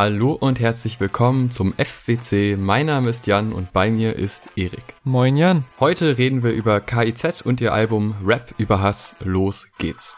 Hallo und herzlich willkommen zum FWC. Mein Name ist Jan und bei mir ist Erik. Moin Jan. Heute reden wir über KIZ und ihr Album Rap über Hass. Los geht's.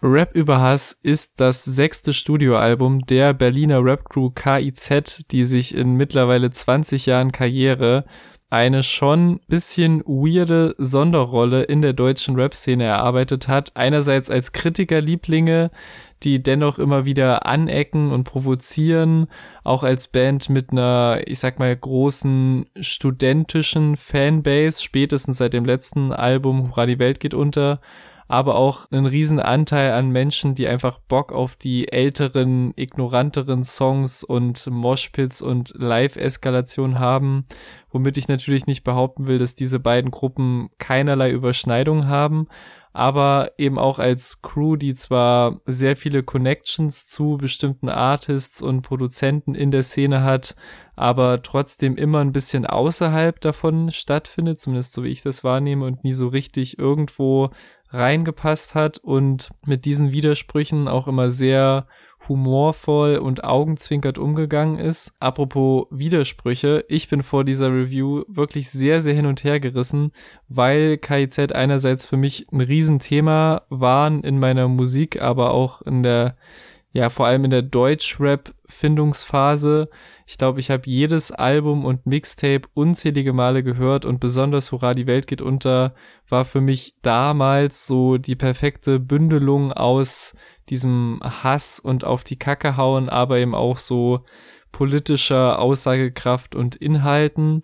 Rap über Hass ist das sechste Studioalbum der Berliner Rap-Crew KIZ, die sich in mittlerweile 20 Jahren Karriere eine schon bisschen weirde Sonderrolle in der deutschen Rap-Szene erarbeitet hat. Einerseits als Kritikerlieblinge, die dennoch immer wieder anecken und provozieren, auch als Band mit einer, ich sag mal, großen studentischen Fanbase, spätestens seit dem letzten Album Hurra, die Welt geht unter aber auch einen riesen Anteil an Menschen, die einfach Bock auf die älteren, ignoranteren Songs und Moshpits und Live-Eskalation haben, womit ich natürlich nicht behaupten will, dass diese beiden Gruppen keinerlei Überschneidung haben, aber eben auch als Crew, die zwar sehr viele Connections zu bestimmten Artists und Produzenten in der Szene hat, aber trotzdem immer ein bisschen außerhalb davon stattfindet, zumindest so wie ich das wahrnehme und nie so richtig irgendwo reingepasst hat und mit diesen Widersprüchen auch immer sehr humorvoll und augenzwinkert umgegangen ist. Apropos Widersprüche, ich bin vor dieser Review wirklich sehr, sehr hin und her gerissen, weil KIZ einerseits für mich ein Riesenthema waren in meiner Musik, aber auch in der ja, vor allem in der Deutsch-Rap-Findungsphase. Ich glaube, ich habe jedes Album und Mixtape unzählige Male gehört und besonders Hurra, die Welt geht unter war für mich damals so die perfekte Bündelung aus diesem Hass und auf die Kacke hauen, aber eben auch so politischer Aussagekraft und Inhalten.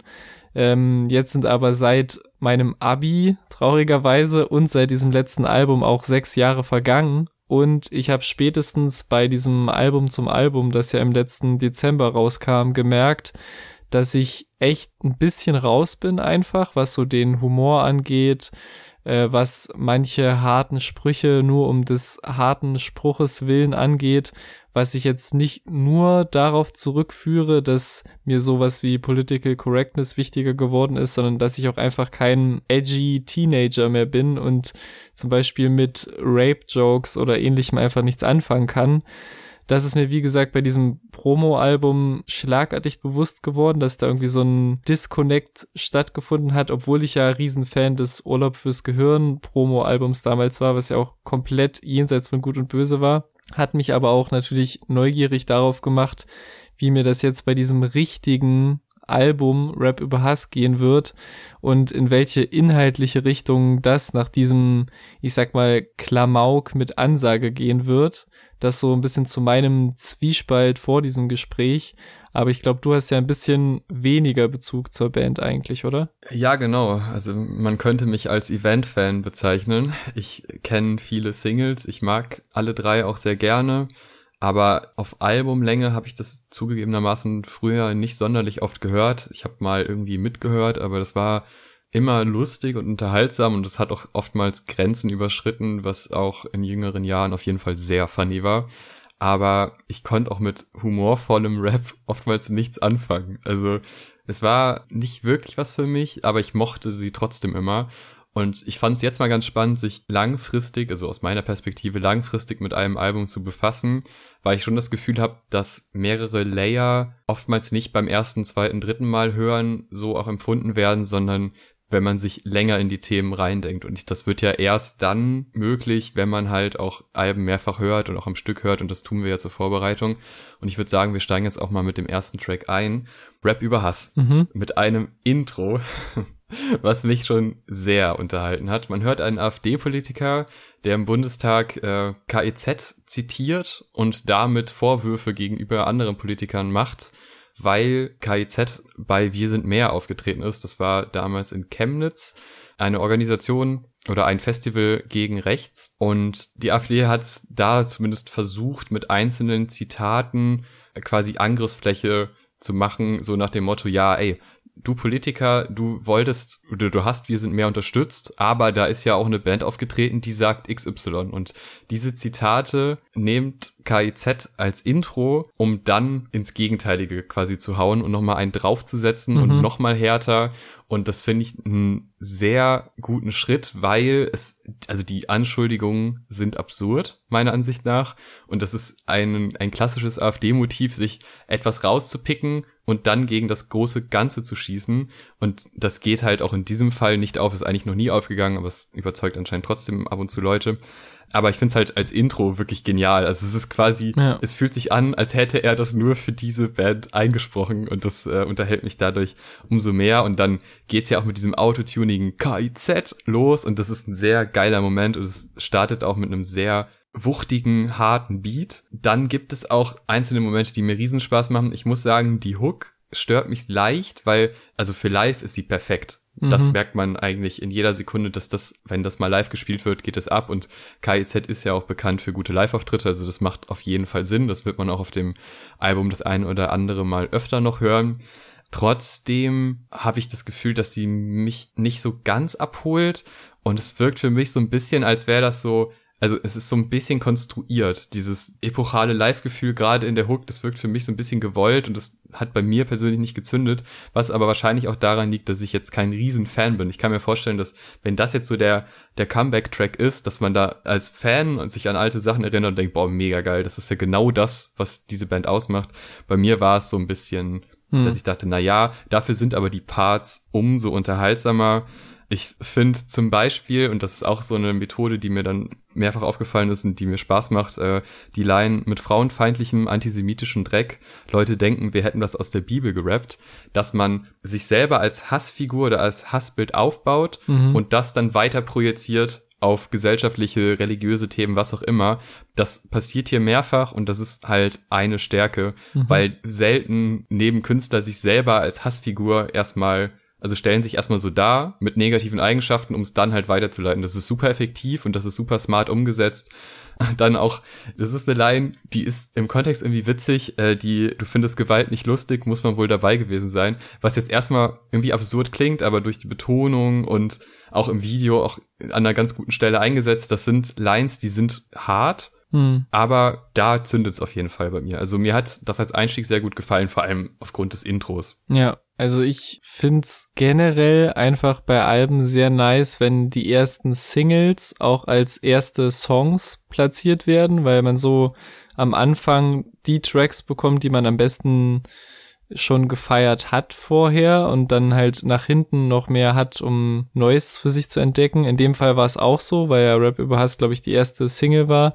Ähm, jetzt sind aber seit meinem Abi traurigerweise und seit diesem letzten Album auch sechs Jahre vergangen und ich habe spätestens bei diesem Album zum Album, das ja im letzten Dezember rauskam, gemerkt, dass ich echt ein bisschen raus bin einfach, was so den Humor angeht, äh, was manche harten Sprüche nur um des harten Spruches willen angeht, was ich jetzt nicht nur darauf zurückführe, dass mir sowas wie Political Correctness wichtiger geworden ist, sondern dass ich auch einfach kein edgy Teenager mehr bin und zum Beispiel mit Rape-Jokes oder ähnlichem einfach nichts anfangen kann das ist mir, wie gesagt, bei diesem Promo-Album schlagartig bewusst geworden, dass da irgendwie so ein Disconnect stattgefunden hat, obwohl ich ja Riesenfan des Urlaub fürs Gehirn Promo-Albums damals war, was ja auch komplett jenseits von Gut und Böse war. Hat mich aber auch natürlich neugierig darauf gemacht, wie mir das jetzt bei diesem richtigen Album Rap über Hass gehen wird und in welche inhaltliche Richtung das nach diesem, ich sag mal, Klamauk mit Ansage gehen wird das so ein bisschen zu meinem Zwiespalt vor diesem Gespräch. Aber ich glaube, du hast ja ein bisschen weniger Bezug zur Band eigentlich, oder? Ja, genau. Also man könnte mich als Event-Fan bezeichnen. Ich kenne viele Singles. Ich mag alle drei auch sehr gerne. Aber auf Albumlänge habe ich das zugegebenermaßen früher nicht sonderlich oft gehört. Ich habe mal irgendwie mitgehört, aber das war immer lustig und unterhaltsam und es hat auch oftmals Grenzen überschritten, was auch in jüngeren Jahren auf jeden Fall sehr funny war. Aber ich konnte auch mit humorvollem Rap oftmals nichts anfangen. Also es war nicht wirklich was für mich, aber ich mochte sie trotzdem immer. Und ich fand es jetzt mal ganz spannend, sich langfristig, also aus meiner Perspektive langfristig mit einem Album zu befassen, weil ich schon das Gefühl habe, dass mehrere Layer oftmals nicht beim ersten, zweiten, dritten Mal hören so auch empfunden werden, sondern wenn man sich länger in die Themen reindenkt. Und das wird ja erst dann möglich, wenn man halt auch Alben mehrfach hört und auch am Stück hört. Und das tun wir ja zur Vorbereitung. Und ich würde sagen, wir steigen jetzt auch mal mit dem ersten Track ein. Rap über Hass. Mhm. Mit einem Intro, was mich schon sehr unterhalten hat. Man hört einen AfD-Politiker, der im Bundestag äh, KIZ zitiert und damit Vorwürfe gegenüber anderen Politikern macht weil KIZ bei Wir sind mehr aufgetreten ist. Das war damals in Chemnitz eine Organisation oder ein Festival gegen rechts. Und die AfD hat da zumindest versucht, mit einzelnen Zitaten quasi Angriffsfläche zu machen, so nach dem Motto, ja, ey, du Politiker, du wolltest oder du hast, wir sind mehr unterstützt, aber da ist ja auch eine Band aufgetreten, die sagt XY. Und diese Zitate nehmt KIZ als Intro, um dann ins Gegenteilige quasi zu hauen und nochmal einen draufzusetzen mhm. und nochmal härter. Und das finde ich einen sehr guten Schritt, weil es, also die Anschuldigungen sind absurd, meiner Ansicht nach. Und das ist ein, ein klassisches AfD-Motiv, sich etwas rauszupicken und dann gegen das große Ganze zu schießen. Und das geht halt auch in diesem Fall nicht auf, ist eigentlich noch nie aufgegangen, aber es überzeugt anscheinend trotzdem ab und zu Leute. Aber ich finde es halt als Intro wirklich genial. Also es ist quasi, ja. es fühlt sich an, als hätte er das nur für diese Band eingesprochen und das äh, unterhält mich dadurch umso mehr. Und dann geht's ja auch mit diesem autotunigen KIZ los und das ist ein sehr geiler Moment und es startet auch mit einem sehr wuchtigen, harten Beat. Dann gibt es auch einzelne Momente, die mir Riesenspaß machen. Ich muss sagen, die Hook stört mich leicht, weil, also für live ist sie perfekt. Mhm. Das merkt man eigentlich in jeder Sekunde, dass das, wenn das mal live gespielt wird, geht es ab und KIZ ist ja auch bekannt für gute Live-Auftritte, also das macht auf jeden Fall Sinn. Das wird man auch auf dem Album das ein oder andere mal öfter noch hören. Trotzdem habe ich das Gefühl, dass sie mich nicht so ganz abholt und es wirkt für mich so ein bisschen, als wäre das so also es ist so ein bisschen konstruiert, dieses epochale Live-Gefühl gerade in der Hook, das wirkt für mich so ein bisschen gewollt und das hat bei mir persönlich nicht gezündet, was aber wahrscheinlich auch daran liegt, dass ich jetzt kein Riesenfan bin. Ich kann mir vorstellen, dass wenn das jetzt so der, der Comeback-Track ist, dass man da als Fan sich an alte Sachen erinnert und denkt, boah, mega geil, das ist ja genau das, was diese Band ausmacht. Bei mir war es so ein bisschen, hm. dass ich dachte, na ja, dafür sind aber die Parts umso unterhaltsamer ich finde zum Beispiel, und das ist auch so eine Methode, die mir dann mehrfach aufgefallen ist und die mir Spaß macht, äh, die Line mit frauenfeindlichem antisemitischen Dreck, Leute denken, wir hätten das aus der Bibel gerappt, dass man sich selber als Hassfigur oder als Hassbild aufbaut mhm. und das dann weiter projiziert auf gesellschaftliche, religiöse Themen, was auch immer. Das passiert hier mehrfach und das ist halt eine Stärke, mhm. weil selten neben Künstler sich selber als Hassfigur erstmal also stellen sich erstmal so dar mit negativen Eigenschaften, um es dann halt weiterzuleiten. Das ist super effektiv und das ist super smart umgesetzt. Dann auch, das ist eine Line, die ist im Kontext irgendwie witzig, äh, die, du findest Gewalt nicht lustig, muss man wohl dabei gewesen sein. Was jetzt erstmal irgendwie absurd klingt, aber durch die Betonung und auch im Video auch an einer ganz guten Stelle eingesetzt, das sind Lines, die sind hart, hm. Aber da zündet es auf jeden Fall bei mir. Also mir hat das als Einstieg sehr gut gefallen, vor allem aufgrund des Intros. Ja, also ich find's generell einfach bei Alben sehr nice, wenn die ersten Singles auch als erste Songs platziert werden, weil man so am Anfang die Tracks bekommt, die man am besten schon gefeiert hat vorher und dann halt nach hinten noch mehr hat, um Neues für sich zu entdecken. In dem Fall war es auch so, weil ja Rap über Hass, glaube ich, die erste Single war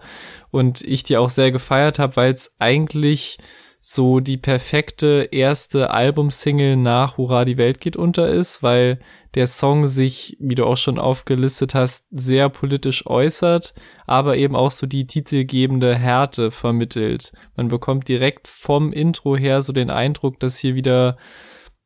und ich die auch sehr gefeiert habe, weil es eigentlich so die perfekte erste Albumsingle nach Hurra, die Welt geht unter ist, weil der Song sich, wie du auch schon aufgelistet hast, sehr politisch äußert, aber eben auch so die titelgebende Härte vermittelt. Man bekommt direkt vom Intro her so den Eindruck, dass hier wieder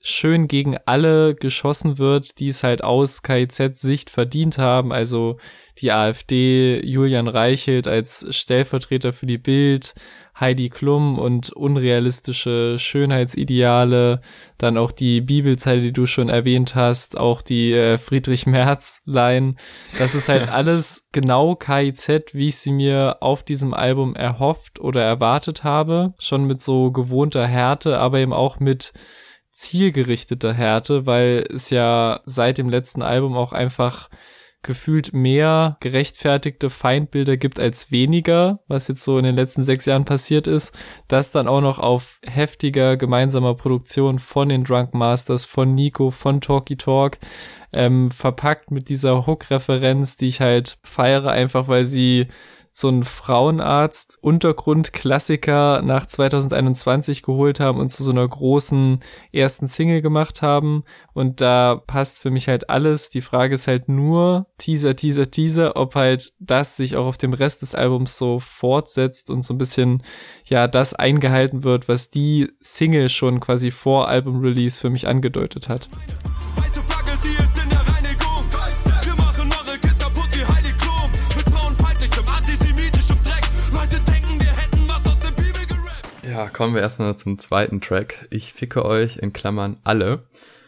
schön gegen alle geschossen wird, die es halt aus KIZ-Sicht verdient haben. Also die AfD, Julian Reichelt als Stellvertreter für die Bild, Heidi Klum und unrealistische Schönheitsideale, dann auch die Bibelzeile, die du schon erwähnt hast, auch die äh, Friedrich Merz-Line. Das ist halt alles genau KIZ, wie ich sie mir auf diesem Album erhofft oder erwartet habe. Schon mit so gewohnter Härte, aber eben auch mit zielgerichteter Härte, weil es ja seit dem letzten Album auch einfach gefühlt mehr gerechtfertigte Feindbilder gibt als weniger, was jetzt so in den letzten sechs Jahren passiert ist, das dann auch noch auf heftiger gemeinsamer Produktion von den Drunk Masters, von Nico, von Talkie Talk, ähm, verpackt mit dieser Hook-Referenz, die ich halt feiere, einfach weil sie so einen Frauenarzt Untergrund-Klassiker nach 2021 geholt haben und zu so einer großen ersten Single gemacht haben. Und da passt für mich halt alles. Die Frage ist halt nur Teaser, Teaser, Teaser, ob halt das sich auch auf dem Rest des Albums so fortsetzt und so ein bisschen, ja, das eingehalten wird, was die Single schon quasi vor Album-Release für mich angedeutet hat. Ja, kommen wir erstmal zum zweiten Track. Ich ficke euch in Klammern alle.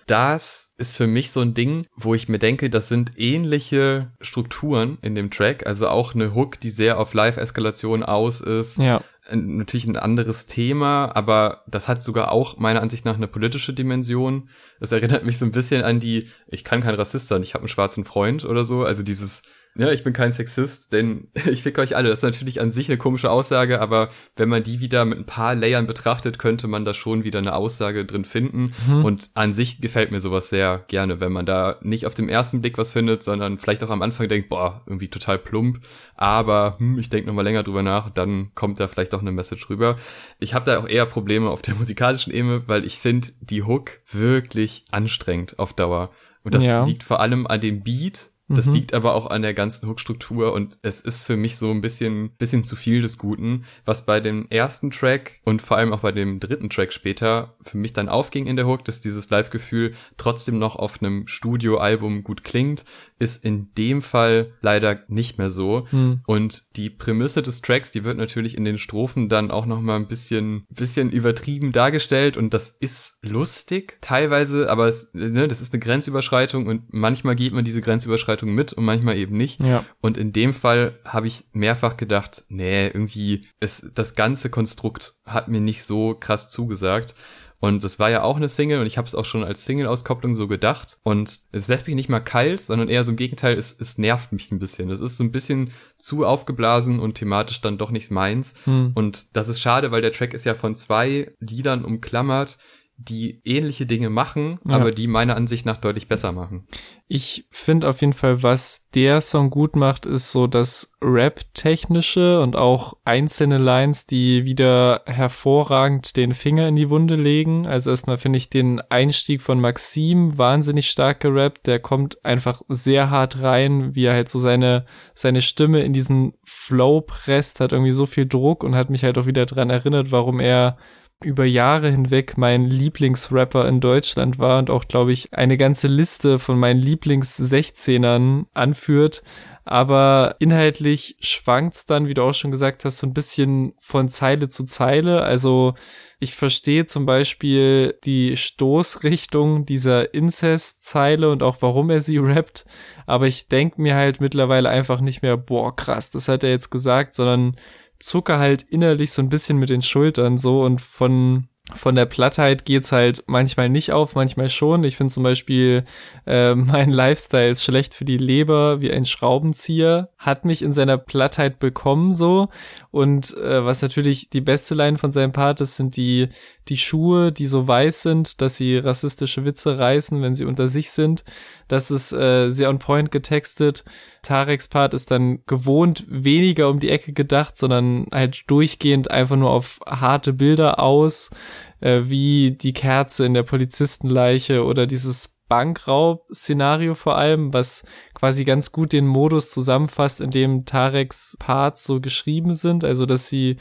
Das ist für mich so ein Ding, wo ich mir denke, das sind ähnliche Strukturen in dem Track, also auch eine Hook, die sehr auf Live-Eskalation aus ist. Ja. Natürlich ein anderes Thema, aber das hat sogar auch meiner Ansicht nach eine politische Dimension. Das erinnert mich so ein bisschen an die, ich kann kein Rassist sein, ich habe einen schwarzen Freund oder so, also dieses ja, ich bin kein Sexist, denn ich fick euch alle. Das ist natürlich an sich eine komische Aussage, aber wenn man die wieder mit ein paar Layern betrachtet, könnte man da schon wieder eine Aussage drin finden. Mhm. Und an sich gefällt mir sowas sehr gerne, wenn man da nicht auf dem ersten Blick was findet, sondern vielleicht auch am Anfang denkt, boah, irgendwie total plump. Aber hm, ich denke nochmal länger drüber nach, dann kommt da vielleicht auch eine Message rüber. Ich habe da auch eher Probleme auf der musikalischen Ebene, weil ich finde die Hook wirklich anstrengend auf Dauer. Und das ja. liegt vor allem an dem Beat, das mhm. liegt aber auch an der ganzen Hookstruktur und es ist für mich so ein bisschen, bisschen zu viel des Guten, was bei dem ersten Track und vor allem auch bei dem dritten Track später für mich dann aufging in der Hook, dass dieses Live-Gefühl trotzdem noch auf einem Studioalbum gut klingt, ist in dem Fall leider nicht mehr so. Mhm. Und die Prämisse des Tracks, die wird natürlich in den Strophen dann auch noch mal ein bisschen, bisschen übertrieben dargestellt und das ist lustig teilweise, aber es, ne, das ist eine Grenzüberschreitung und manchmal geht man diese Grenzüberschreitung mit und manchmal eben nicht. Ja. Und in dem Fall habe ich mehrfach gedacht, nee, irgendwie ist das ganze Konstrukt hat mir nicht so krass zugesagt. Und das war ja auch eine Single und ich habe es auch schon als Single-Auskopplung so gedacht. Und es lässt mich nicht mal kalt, sondern eher so im Gegenteil, es, es nervt mich ein bisschen. Es ist so ein bisschen zu aufgeblasen und thematisch dann doch nicht meins. Hm. Und das ist schade, weil der Track ist ja von zwei Liedern umklammert, die ähnliche Dinge machen, ja. aber die meiner Ansicht nach deutlich besser machen. Ich finde auf jeden Fall, was der Song gut macht, ist so das Rap-technische und auch einzelne Lines, die wieder hervorragend den Finger in die Wunde legen. Also erstmal finde ich den Einstieg von Maxim wahnsinnig stark gerappt. Der kommt einfach sehr hart rein, wie er halt so seine, seine Stimme in diesen Flow presst, hat irgendwie so viel Druck und hat mich halt auch wieder dran erinnert, warum er über Jahre hinweg mein Lieblingsrapper in Deutschland war und auch, glaube ich, eine ganze Liste von meinen Lieblings-16ern anführt. Aber inhaltlich schwankt's dann, wie du auch schon gesagt hast, so ein bisschen von Zeile zu Zeile. Also ich verstehe zum Beispiel die Stoßrichtung dieser Incest-Zeile und auch warum er sie rappt. Aber ich denke mir halt mittlerweile einfach nicht mehr, boah, krass, das hat er jetzt gesagt, sondern zucke halt innerlich so ein bisschen mit den Schultern so und von von der Plattheit geht's halt manchmal nicht auf, manchmal schon. Ich finde zum Beispiel, äh, mein Lifestyle ist schlecht für die Leber wie ein Schraubenzieher, hat mich in seiner Plattheit bekommen so. Und äh, was natürlich die beste Line von seinem Part ist, sind die, die Schuhe, die so weiß sind, dass sie rassistische Witze reißen, wenn sie unter sich sind. Das ist äh, sehr on point getextet. Tareks Part ist dann gewohnt weniger um die Ecke gedacht, sondern halt durchgehend einfach nur auf harte Bilder aus, äh, wie die Kerze in der Polizistenleiche oder dieses Bankraub-Szenario vor allem, was quasi ganz gut den Modus zusammenfasst, in dem Tareks Parts so geschrieben sind, also dass sie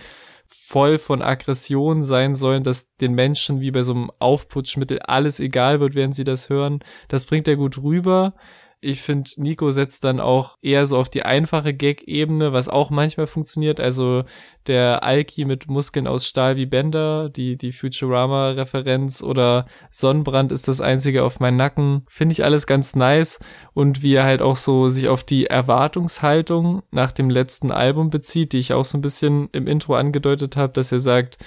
voll von Aggression sein sollen, dass den Menschen wie bei so einem Aufputschmittel alles egal wird, während sie das hören. Das bringt er gut rüber. Ich finde, Nico setzt dann auch eher so auf die einfache Gag-Ebene, was auch manchmal funktioniert. Also der Alki mit Muskeln aus Stahl wie Bänder, die, die Futurama-Referenz oder Sonnenbrand ist das einzige auf meinen Nacken. Finde ich alles ganz nice. Und wie er halt auch so sich auf die Erwartungshaltung nach dem letzten Album bezieht, die ich auch so ein bisschen im Intro angedeutet habe, dass er sagt,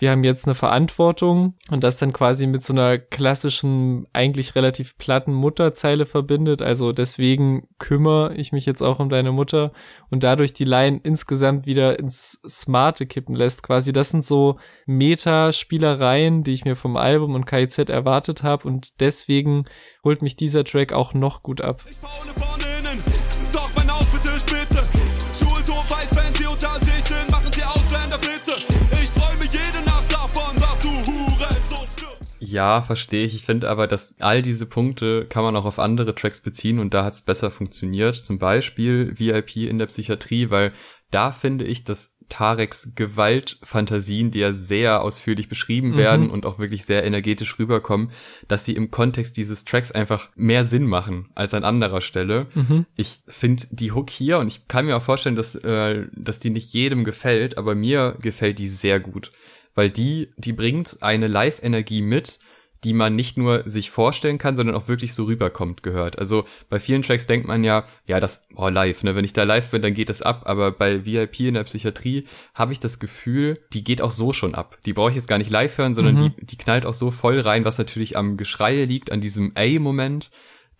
wir haben jetzt eine Verantwortung und das dann quasi mit so einer klassischen, eigentlich relativ platten Mutterzeile verbindet. Also deswegen kümmere ich mich jetzt auch um deine Mutter und dadurch die Line insgesamt wieder ins Smarte kippen lässt. Quasi das sind so Meta-Spielereien, die ich mir vom Album und KIZ erwartet habe und deswegen holt mich dieser Track auch noch gut ab. Ja, verstehe ich. Ich finde aber, dass all diese Punkte kann man auch auf andere Tracks beziehen und da hat es besser funktioniert. Zum Beispiel VIP in der Psychiatrie, weil da finde ich, dass Tareks Gewaltfantasien, die ja sehr ausführlich beschrieben mhm. werden und auch wirklich sehr energetisch rüberkommen, dass sie im Kontext dieses Tracks einfach mehr Sinn machen als an anderer Stelle. Mhm. Ich finde die Hook hier und ich kann mir auch vorstellen, dass, äh, dass die nicht jedem gefällt, aber mir gefällt die sehr gut weil die, die bringt eine Live-Energie mit, die man nicht nur sich vorstellen kann, sondern auch wirklich so rüberkommt, gehört. Also bei vielen Tracks denkt man ja, ja, das, oh, live, ne, wenn ich da live bin, dann geht das ab, aber bei VIP in der Psychiatrie habe ich das Gefühl, die geht auch so schon ab. Die brauche ich jetzt gar nicht live hören, sondern mhm. die, die knallt auch so voll rein, was natürlich am Geschreie liegt, an diesem A-Moment,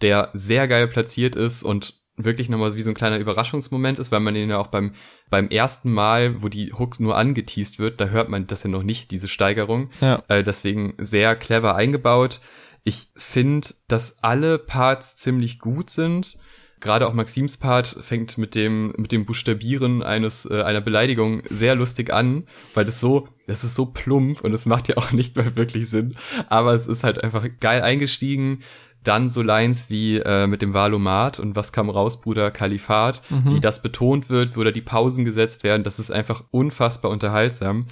der sehr geil platziert ist und wirklich nochmal wie so ein kleiner Überraschungsmoment ist, weil man den ja auch beim, beim ersten Mal, wo die Hooks nur angeteased wird, da hört man das ja noch nicht, diese Steigerung. Ja. Äh, deswegen sehr clever eingebaut. Ich finde, dass alle Parts ziemlich gut sind. Gerade auch Maxims Part fängt mit dem, mit dem Buchstabieren eines, äh, einer Beleidigung sehr lustig an, weil das so, das ist so plump und es macht ja auch nicht mehr wirklich Sinn. Aber es ist halt einfach geil eingestiegen dann so Lines wie äh, mit dem Valomat und was kam raus, Bruder Kalifat, mhm. wie das betont wird, wo da die Pausen gesetzt werden, das ist einfach unfassbar unterhaltsam.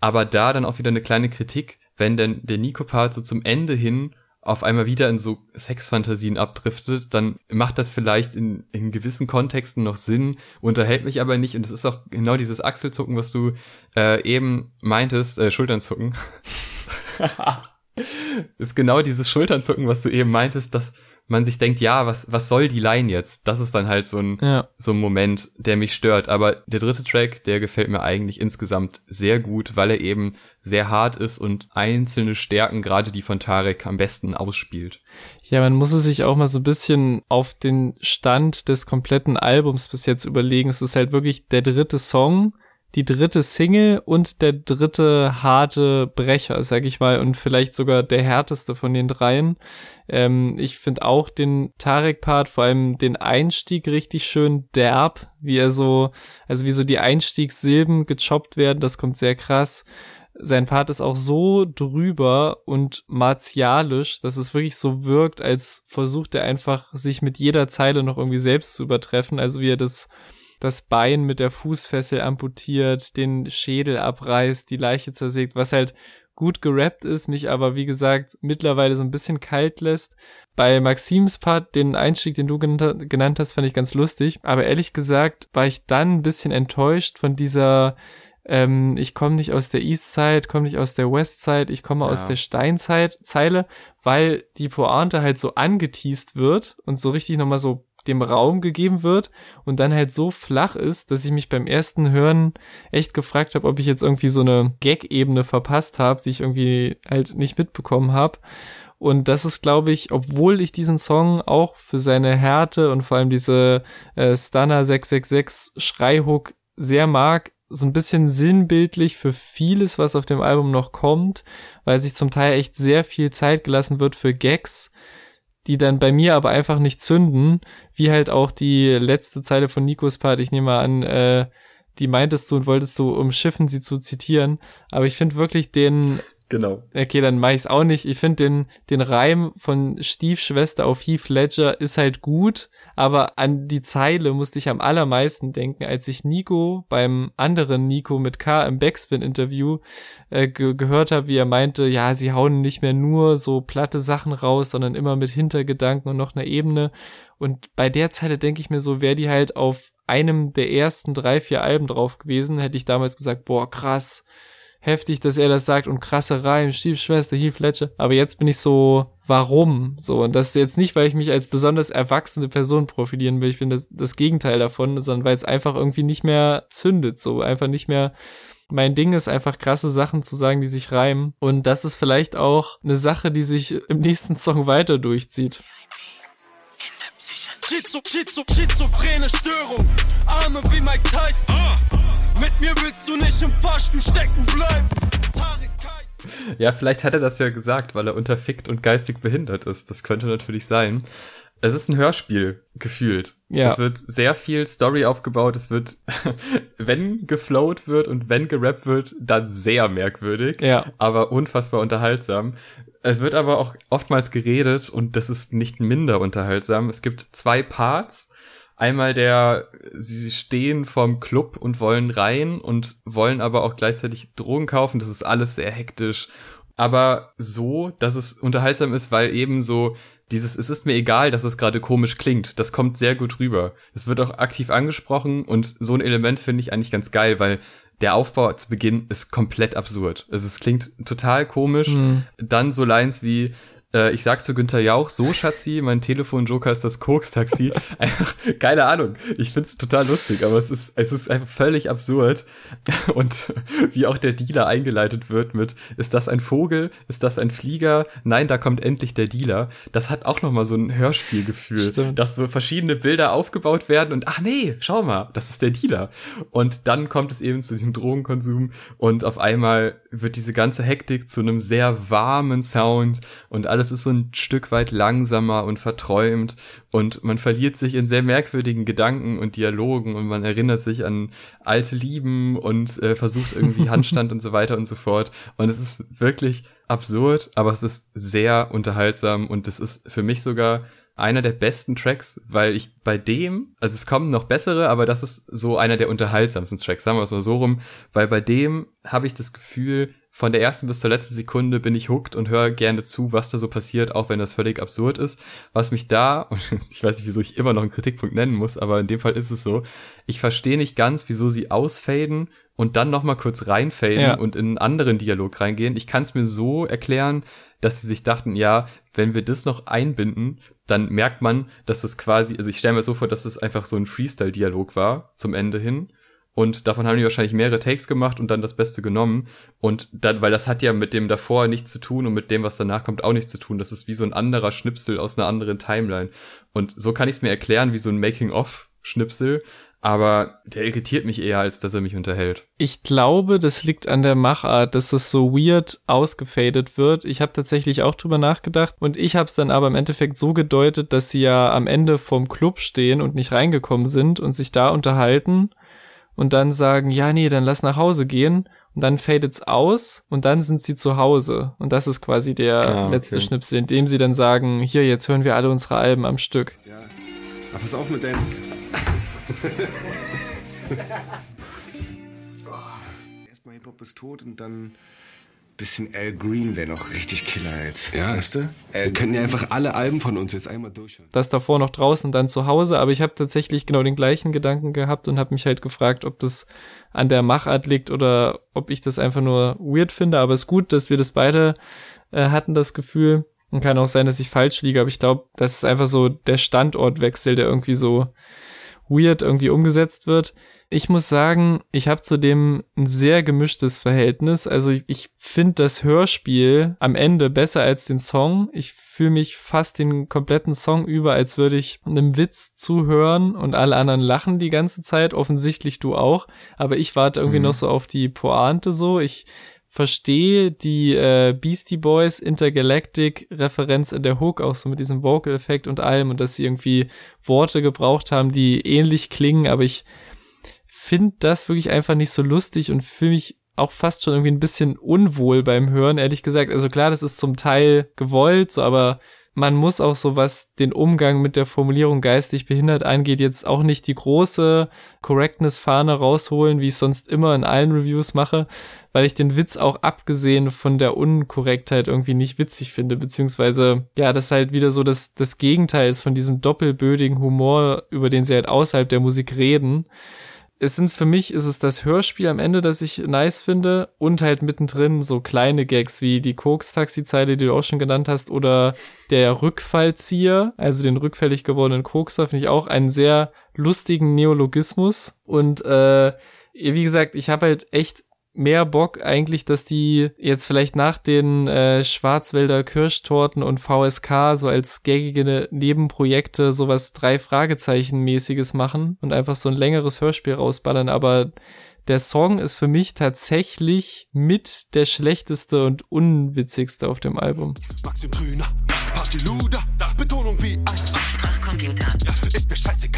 Aber da dann auch wieder eine kleine Kritik, wenn denn der Nico-Part so zum Ende hin auf einmal wieder in so Sexfantasien abdriftet, dann macht das vielleicht in, in gewissen Kontexten noch Sinn, unterhält mich aber nicht. Und es ist auch genau dieses Achselzucken, was du äh, eben meintest, äh, Schulternzucken. ist genau dieses Schulternzucken, was du eben meintest, dass man sich denkt, ja, was, was soll die Line jetzt? Das ist dann halt so ein, ja. so ein Moment, der mich stört. Aber der dritte Track, der gefällt mir eigentlich insgesamt sehr gut, weil er eben sehr hart ist und einzelne Stärken, gerade die von Tarek, am besten ausspielt. Ja, man muss es sich auch mal so ein bisschen auf den Stand des kompletten Albums bis jetzt überlegen. Es ist halt wirklich der dritte Song die dritte Single und der dritte harte Brecher, sag ich mal, und vielleicht sogar der härteste von den dreien. Ähm, ich finde auch den Tarek-Part, vor allem den Einstieg richtig schön derb, wie er so, also wie so die Einstiegssilben gechoppt werden, das kommt sehr krass. Sein Part ist auch so drüber und martialisch, dass es wirklich so wirkt, als versucht er einfach, sich mit jeder Zeile noch irgendwie selbst zu übertreffen. Also wie er das das Bein mit der Fußfessel amputiert, den Schädel abreißt, die Leiche zersägt, was halt gut gerappt ist, mich aber wie gesagt mittlerweile so ein bisschen kalt lässt. Bei Maxims Part, den Einstieg, den du genannt hast, fand ich ganz lustig, aber ehrlich gesagt war ich dann ein bisschen enttäuscht von dieser ähm, ich komme nicht aus der East Side, komme nicht aus der West Side, ich komme ja. aus der Steinzeit Zeile, weil die Pointe halt so angeteased wird und so richtig nochmal so dem Raum gegeben wird und dann halt so flach ist, dass ich mich beim ersten Hören echt gefragt habe, ob ich jetzt irgendwie so eine Gag-Ebene verpasst habe, die ich irgendwie halt nicht mitbekommen habe. Und das ist, glaube ich, obwohl ich diesen Song auch für seine Härte und vor allem diese äh, Stunner 666 Schreihook sehr mag, so ein bisschen sinnbildlich für vieles, was auf dem Album noch kommt, weil sich zum Teil echt sehr viel Zeit gelassen wird für Gags, die dann bei mir aber einfach nicht zünden, wie halt auch die letzte Zeile von Nikos Part, ich nehme mal an, äh, die meintest du und wolltest du umschiffen, sie zu zitieren, aber ich finde wirklich den Genau. Okay, dann mach ich's auch nicht. Ich finde den, den Reim von Stiefschwester auf Heath Ledger ist halt gut, aber an die Zeile musste ich am allermeisten denken, als ich Nico beim anderen Nico mit K im Backspin-Interview äh, ge gehört habe, wie er meinte, ja, sie hauen nicht mehr nur so platte Sachen raus, sondern immer mit Hintergedanken und noch einer Ebene. Und bei der Zeile denke ich mir so, wäre die halt auf einem der ersten drei, vier Alben drauf gewesen, hätte ich damals gesagt, boah, krass, heftig, dass er das sagt und krasse Reim, Stiefschwester, Heath Ledger. Aber jetzt bin ich so, warum? So, und das ist jetzt nicht, weil ich mich als besonders erwachsene Person profilieren will. Ich bin das, das Gegenteil davon, sondern weil es einfach irgendwie nicht mehr zündet, so einfach nicht mehr mein Ding ist einfach krasse Sachen zu sagen, die sich reimen. Und das ist vielleicht auch eine Sache, die sich im nächsten Song weiter durchzieht. Schizo, Schizo, schizophrene Störung. Arme wie Mike Tyson. Mit mir willst du nicht im Fahrstuhl stecken bleiben. Ja, vielleicht hat er das ja gesagt, weil er unterfickt und geistig behindert ist. Das könnte natürlich sein. Es ist ein Hörspiel gefühlt. Ja. Es wird sehr viel Story aufgebaut. Es wird, wenn geflowt wird und wenn gerappt wird, dann sehr merkwürdig. Ja. Aber unfassbar unterhaltsam. Es wird aber auch oftmals geredet und das ist nicht minder unterhaltsam. Es gibt zwei Parts. Einmal der, sie stehen vorm Club und wollen rein und wollen aber auch gleichzeitig Drogen kaufen. Das ist alles sehr hektisch. Aber so, dass es unterhaltsam ist, weil eben so dieses, es ist mir egal, dass es gerade komisch klingt. Das kommt sehr gut rüber. Es wird auch aktiv angesprochen und so ein Element finde ich eigentlich ganz geil, weil der Aufbau zu Beginn ist komplett absurd. Also es klingt total komisch. Mhm. Dann so Lines wie, äh, ich sag zu Günther Jauch, so Schatzi, mein Telefonjoker ist das Koks-Taxi. Einfach, keine Ahnung. Ich find's total lustig, aber es ist, es ist einfach völlig absurd. Und wie auch der Dealer eingeleitet wird mit, ist das ein Vogel? Ist das ein Flieger? Nein, da kommt endlich der Dealer. Das hat auch nochmal so ein Hörspielgefühl, Stimmt. dass so verschiedene Bilder aufgebaut werden und ach nee, schau mal, das ist der Dealer. Und dann kommt es eben zu diesem Drogenkonsum und auf einmal wird diese ganze Hektik zu einem sehr warmen Sound und alles ist so ein Stück weit langsamer und verträumt und man verliert sich in sehr merkwürdigen Gedanken und Dialogen und man erinnert sich an alte Lieben und äh, versucht irgendwie Handstand und so weiter und so fort. Und es ist wirklich absurd, aber es ist sehr unterhaltsam und es ist für mich sogar einer der besten Tracks, weil ich bei dem, also es kommen noch bessere, aber das ist so einer der unterhaltsamsten Tracks, sagen wir es mal so rum, weil bei dem habe ich das Gefühl, von der ersten bis zur letzten Sekunde bin ich hooked und höre gerne zu, was da so passiert, auch wenn das völlig absurd ist. Was mich da, und ich weiß nicht, wieso ich immer noch einen Kritikpunkt nennen muss, aber in dem Fall ist es so, ich verstehe nicht ganz, wieso sie ausfaden und dann nochmal kurz reinfaden ja. und in einen anderen Dialog reingehen. Ich kann es mir so erklären, dass sie sich dachten, ja, wenn wir das noch einbinden, dann merkt man, dass das quasi, also ich stelle mir so vor, dass das einfach so ein Freestyle-Dialog war zum Ende hin und davon haben die wahrscheinlich mehrere Takes gemacht und dann das Beste genommen. Und dann, weil das hat ja mit dem davor nichts zu tun und mit dem, was danach kommt, auch nichts zu tun. Das ist wie so ein anderer Schnipsel aus einer anderen Timeline. Und so kann ich es mir erklären, wie so ein Making-of-Schnipsel. Aber der irritiert mich eher, als dass er mich unterhält. Ich glaube, das liegt an der Machart, dass es so weird ausgefadet wird. Ich habe tatsächlich auch drüber nachgedacht und ich habe es dann aber im Endeffekt so gedeutet, dass sie ja am Ende vom Club stehen und nicht reingekommen sind und sich da unterhalten und dann sagen, ja, nee, dann lass nach Hause gehen und dann fadet's aus und dann sind sie zu Hause und das ist quasi der ah, okay. letzte Schnipsel, in dem sie dann sagen, hier, jetzt hören wir alle unsere Alben am Stück. Ja, aber pass auf mit deinem... oh, erstmal Hip-Hop ist tot und dann bisschen Al Green wäre noch richtig Killer jetzt. Ja. Weißt du? Wir könnten ja einfach alle Alben von uns jetzt einmal durchhören. Das davor noch draußen, dann zu Hause. Aber ich habe tatsächlich genau den gleichen Gedanken gehabt und habe mich halt gefragt, ob das an der Machart liegt oder ob ich das einfach nur weird finde. Aber es ist gut, dass wir das beide äh, hatten, das Gefühl. Und kann auch sein, dass ich falsch liege. Aber ich glaube, das ist einfach so der Standortwechsel, der irgendwie so weird irgendwie umgesetzt wird. Ich muss sagen, ich habe zu dem ein sehr gemischtes Verhältnis. Also ich, ich finde das Hörspiel am Ende besser als den Song. Ich fühle mich fast den kompletten Song über, als würde ich einem Witz zuhören und alle anderen lachen die ganze Zeit. Offensichtlich du auch. Aber ich warte irgendwie mhm. noch so auf die Pointe so. Ich verstehe die äh, Beastie Boys Intergalactic Referenz in der Hook auch so mit diesem Vocal Effekt und allem und dass sie irgendwie Worte gebraucht haben, die ähnlich klingen, aber ich finde das wirklich einfach nicht so lustig und fühle mich auch fast schon irgendwie ein bisschen unwohl beim Hören, ehrlich gesagt. Also klar, das ist zum Teil gewollt, so, aber man muss auch so, was den Umgang mit der Formulierung geistig behindert angeht, jetzt auch nicht die große Correctness-Fahne rausholen, wie ich sonst immer in allen Reviews mache, weil ich den Witz auch abgesehen von der Unkorrektheit irgendwie nicht witzig finde, beziehungsweise, ja, das halt wieder so das, das Gegenteil ist von diesem doppelbödigen Humor, über den sie halt außerhalb der Musik reden es sind für mich ist es das Hörspiel am Ende, das ich nice finde und halt mittendrin so kleine Gags wie die Koks-Taxi-Zeile, die du auch schon genannt hast, oder der Rückfallzieher, also den rückfällig gewordenen Kokser, finde ich auch einen sehr lustigen Neologismus. Und äh, wie gesagt, ich habe halt echt mehr Bock eigentlich, dass die jetzt vielleicht nach den äh, Schwarzwälder Kirschtorten und VSK so als gängige Nebenprojekte sowas drei Fragezeichen mäßiges machen und einfach so ein längeres Hörspiel rausballern, aber der Song ist für mich tatsächlich mit der schlechteste und unwitzigste auf dem Album. Maxim Grüner, Partyluder, Betonung wie ein Sprachcomputer. Ist mir scheißegal,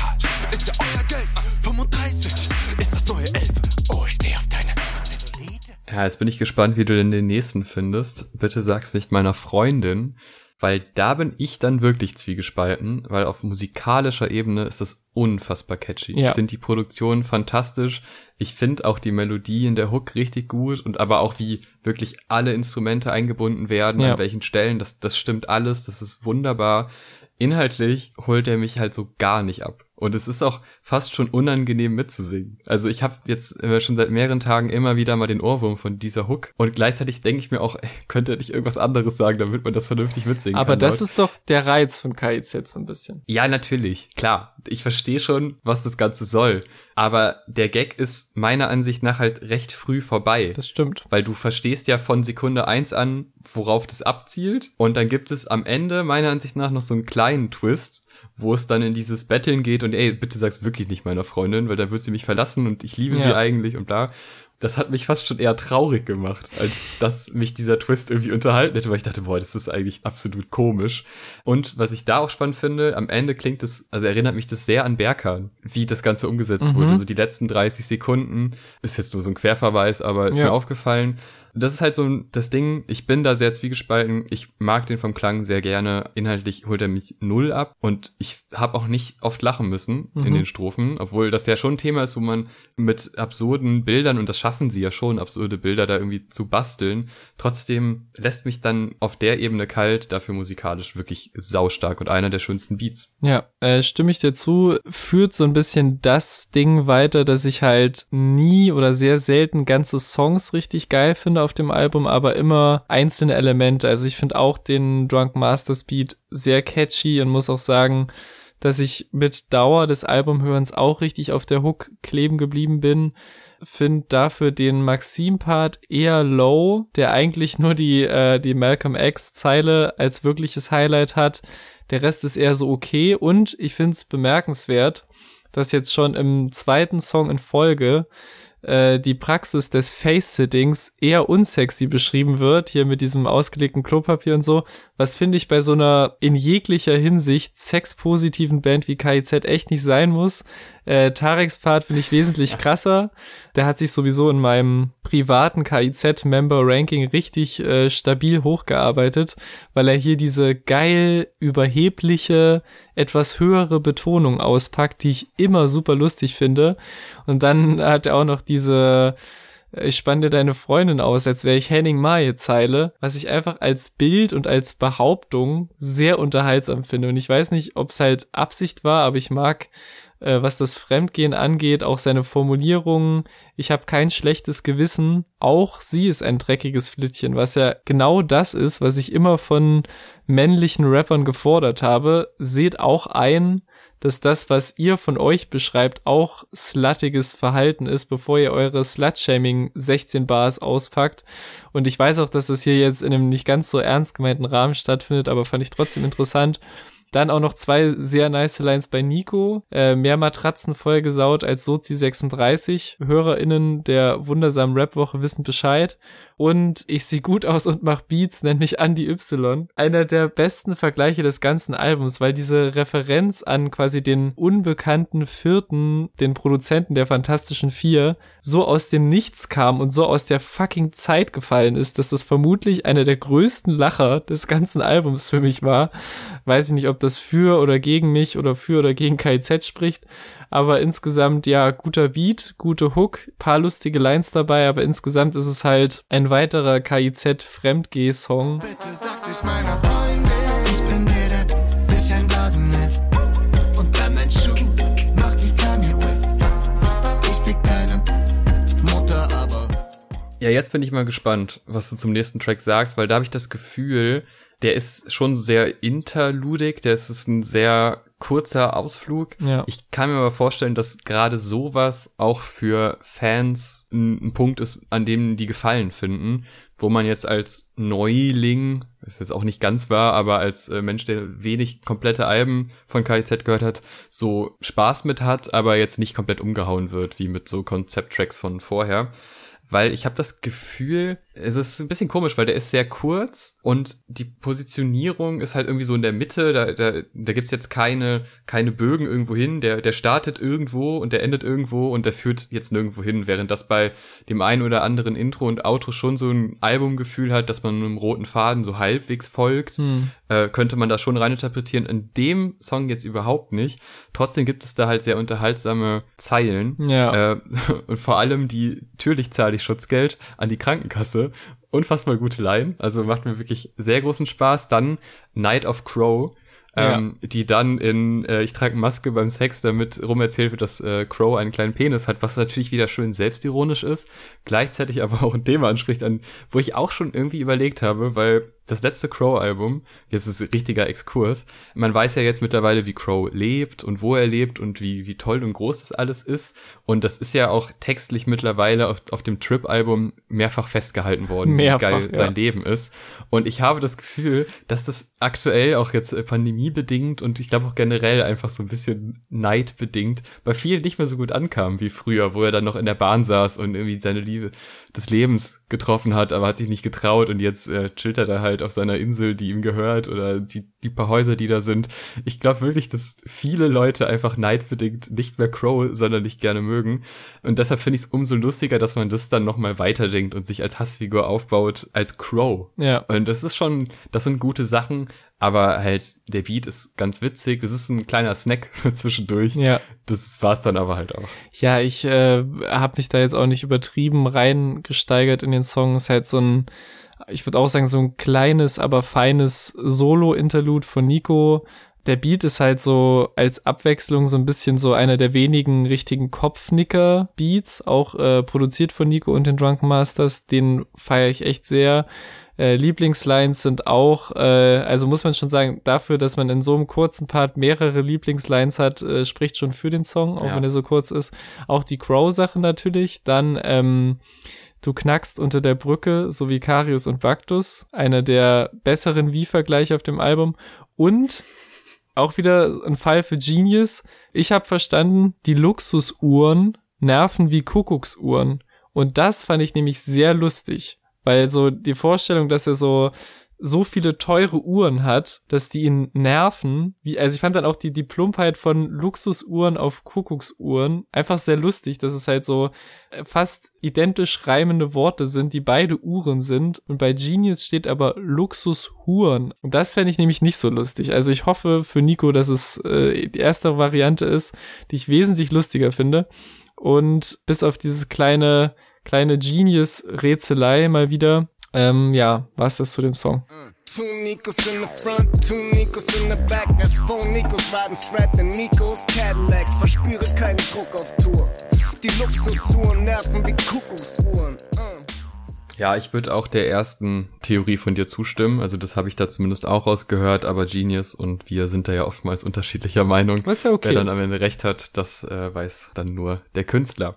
ja, jetzt bin ich gespannt, wie du denn den nächsten findest. Bitte sag's nicht meiner Freundin, weil da bin ich dann wirklich zwiegespalten, weil auf musikalischer Ebene ist das unfassbar catchy. Ja. Ich finde die Produktion fantastisch. Ich finde auch die Melodie in der Hook richtig gut und aber auch wie wirklich alle Instrumente eingebunden werden, ja. an welchen Stellen, das, das stimmt alles, das ist wunderbar. Inhaltlich holt er mich halt so gar nicht ab. Und es ist auch fast schon unangenehm mitzusingen. Also ich habe jetzt äh, schon seit mehreren Tagen immer wieder mal den Ohrwurm von dieser Hook. Und gleichzeitig denke ich mir auch, ey, könnte er nicht irgendwas anderes sagen, damit man das vernünftig mitsingen Aber kann. das laut. ist doch der Reiz von KIZ so ein bisschen. Ja, natürlich, klar. Ich verstehe schon, was das Ganze soll. Aber der Gag ist meiner Ansicht nach halt recht früh vorbei. Das stimmt. Weil du verstehst ja von Sekunde eins an, worauf das abzielt. Und dann gibt es am Ende meiner Ansicht nach noch so einen kleinen Twist, wo es dann in dieses Betteln geht und ey, bitte sag's wirklich nicht meiner Freundin, weil dann wird sie mich verlassen und ich liebe sie Ja. eigentlich und bla. Das hat mich fast schon eher traurig gemacht, als dass mich dieser Twist irgendwie unterhalten hätte, weil ich dachte, boah, das ist eigentlich absolut komisch. Und was ich da auch spannend finde, am Ende klingt es, also erinnert mich das sehr an Berkan, wie das Ganze umgesetzt Mhm. wurde. So die letzten 30 Sekunden, ist jetzt nur so ein Querverweis, aber ist Ja. mir aufgefallen. Das ist halt so das Ding, ich bin da sehr zwiegespalten. Ich mag den vom Klang sehr gerne. Inhaltlich holt er mich null ab und ich habe auch nicht oft lachen müssen in Mhm. den Strophen, obwohl das ja schon ein Thema ist, wo man mit absurden Bildern, und das schaffen sie ja schon, absurde Bilder da irgendwie zu basteln, trotzdem lässt mich dann auf der Ebene kalt, dafür musikalisch wirklich saustark und einer der schönsten Beats. Ja, äh, stimme ich dir zu, führt so ein bisschen das Ding weiter, dass ich halt nie oder sehr selten ganze Songs richtig geil finde auf dem Album, aber immer einzelne Elemente. Also ich finde auch den Drunk Masters Beat sehr catchy und muss auch sagen, dass ich mit Dauer des Albumhörens auch richtig auf der Hook kleben geblieben bin. Find dafür den Maxim-Part eher low, der eigentlich nur die, äh, die Malcolm X-Zeile als wirkliches Highlight hat. Der Rest ist eher so okay und ich find's bemerkenswert, dass jetzt schon im zweiten Song in Folge äh, die Praxis des Face-Sittings eher unsexy beschrieben wird, hier mit diesem ausgelegten Klopapier und so, was finde ich bei so einer in jeglicher Hinsicht sexpositiven Band wie KIZ echt nicht sein muss. Äh, Tareks Part finde ich wesentlich krasser. Der hat sich sowieso in meinem privaten KIZ-Member-Ranking richtig äh, stabil hochgearbeitet, weil er hier diese geil überhebliche, etwas höhere Betonung auspackt, die ich immer super lustig finde. Und dann hat er auch noch diese ich spann dir deine Freundin aus, als wäre ich Henning Maye Zeile, was ich einfach als Bild und als Behauptung sehr unterhaltsam finde. Und ich weiß nicht, ob es halt Absicht war, aber ich mag, äh, was das Fremdgehen angeht, auch seine Formulierungen. Ich habe kein schlechtes Gewissen. Auch sie ist ein dreckiges Flittchen, was ja genau das ist, was ich immer von männlichen Rappern gefordert habe. Seht auch ein, dass das, was ihr von euch beschreibt, auch sluttiges Verhalten ist, bevor ihr eure Slut-Shaming 16 Bars auspackt. Und ich weiß auch, dass das hier jetzt in einem nicht ganz so ernst gemeinten Rahmen stattfindet, aber fand ich trotzdem interessant. Dann auch noch zwei sehr nice Lines bei Nico. Äh, mehr Matratzen vollgesaut als Sozi 36. HörerInnen der wundersamen Rap-Woche wissen Bescheid. Und ich sehe gut aus und mach Beats, nenn mich Andy Y. Einer der besten Vergleiche des ganzen Albums, weil diese Referenz an quasi den unbekannten Vierten, den Produzenten der Fantastischen Vier, so aus dem Nichts kam und so aus der fucking Zeit gefallen ist, dass das vermutlich einer der größten Lacher des ganzen Albums für mich war. Weiß ich nicht, ob das für oder gegen mich oder für oder gegen KIZ spricht. Aber insgesamt, ja, guter Beat, gute Hook, paar lustige Lines dabei, aber insgesamt ist es halt ein weiterer KIZ-Fremdgeh-Song. Bitte sag dich meiner Freundin, ich bin der, der sich entladen lässt. Und dann ein Schuh, mach wie Kanye West. Ich fick deine Mutter, aber Ja, jetzt bin ich mal gespannt, was du zum nächsten Track sagst, weil da habe ich das Gefühl, der ist schon sehr interludig, der ist, ist ein sehr kurzer Ausflug. Ja. Ich kann mir aber vorstellen, dass gerade sowas auch für Fans ein, ein Punkt ist, an dem die Gefallen finden, wo man jetzt als Neuling, ist jetzt auch nicht ganz wahr, aber als äh, Mensch, der wenig komplette Alben von KIZ gehört hat, so Spaß mit hat, aber jetzt nicht komplett umgehauen wird, wie mit so Konzepttracks von vorher weil ich habe das Gefühl, es ist ein bisschen komisch, weil der ist sehr kurz und die Positionierung ist halt irgendwie so in der Mitte, da, da, da gibt's jetzt keine, keine Bögen irgendwo hin, der, der startet irgendwo und der endet irgendwo und der führt jetzt nirgendwo hin, während das bei dem einen oder anderen Intro und Outro schon so ein Albumgefühl hat, dass man einem roten Faden so halbwegs folgt, Hm. äh, könnte man das schon reininterpretieren. In dem Song jetzt überhaupt nicht. Trotzdem gibt es da halt sehr unterhaltsame Zeilen. Ja. Äh, und vor allem die, natürlich zahle ich Schutzgeld an die Krankenkasse. Unfassbar gute Line. Also macht mir wirklich sehr großen Spaß. Dann Night of Crow. ähm, die dann in äh, Ich trage Maske beim Sex damit rumerzählt wird, dass äh, Crow einen kleinen Penis hat, was natürlich wieder schön selbstironisch ist, gleichzeitig aber auch ein Thema anspricht, an wo ich auch schon irgendwie überlegt habe, weil das letzte Crow-Album, jetzt ist ein richtiger Exkurs, man weiß ja jetzt mittlerweile, wie Crow lebt und wo er lebt und wie, wie toll und groß das alles ist. Und das ist ja auch textlich mittlerweile auf, auf dem Trip-Album mehrfach festgehalten worden, Mehrfach, wie geil ja. sein Leben ist. Und ich habe das Gefühl, dass das aktuell auch jetzt äh, pandemiebedingt und ich glaube auch generell einfach so ein bisschen neidbedingt bei vielen nicht mehr so gut ankam wie früher, wo er dann noch in der Bahn saß und irgendwie seine Liebe des Lebens getroffen hat, aber hat sich nicht getraut und jetzt äh, chillt er da halt auf seiner Insel, die ihm gehört oder die, die paar Häuser, die da sind. Ich glaube wirklich, dass viele Leute einfach neidbedingt nicht mehr Crow sonderlich gerne mögen und deshalb finde ich es umso lustiger, dass man das dann nochmal weiterdenkt und sich als Hassfigur aufbaut als Crow. Ja. Und das ist schon, das sind gute Sachen, aber halt der Beat ist ganz witzig. Das ist ein kleiner Snack zwischendurch. Ja. Das war's dann aber halt auch. Ja, ich äh, habe mich da jetzt auch nicht übertrieben reingesteigert in den Song. Es ist halt so ein, ich würde auch sagen, so ein kleines, aber feines Solo-Interlude von Nico. Der Beat ist halt so als Abwechslung so ein bisschen so einer der wenigen richtigen Kopfnicker-Beats, auch äh, produziert von Nico und den Drunken Masters. Den feiere ich echt sehr. Äh, Lieblingslines sind auch, äh, also muss man schon sagen, dafür, dass man in so einem kurzen Part mehrere Lieblingslines hat, äh, spricht schon für den Song, auch Ja. wenn er so kurz ist. Auch die Crow-Sache natürlich. Dann, ähm, Du knackst unter der Brücke, so wie Karius und Baktus, einer der besseren Wie-Vergleiche auf dem Album. Und auch wieder ein Fall für Genius. Ich habe verstanden, die Luxusuhren nerven wie Kuckucksuhren. Und das fand ich nämlich sehr lustig. Weil so die Vorstellung, dass er so so viele teure Uhren hat, dass die ihn nerven. Wie, also ich fand dann auch die, die von Luxusuhren auf Kuckucksuhren einfach sehr lustig, dass es halt so äh, fast identisch reimende Worte sind, die beide Uhren sind. Und bei Genius steht aber Luxushuren. Und das fände ich nämlich nicht so lustig. Also ich hoffe für Nico, dass es äh, die erste Variante ist, die ich wesentlich lustiger finde. Und bis auf dieses kleine, kleine Genius-Rätselei mal wieder, ähm, ja, was das zu dem Song? Two Nikos in the front, two Nikos in the back. That's four Nikos riding strapped in Nikos Cadillac. Verspüre keinen Druck auf Tour. Die Luxusuhren nerven wie Kuckucksuhren. Uh. Ja, ich würde auch der ersten Theorie von dir zustimmen. Also das habe ich da zumindest auch rausgehört, aber Genius und wir sind da ja oftmals unterschiedlicher Meinung. Was ja okay Wer dann ist. am Ende recht hat, das äh, weiß dann nur der Künstler.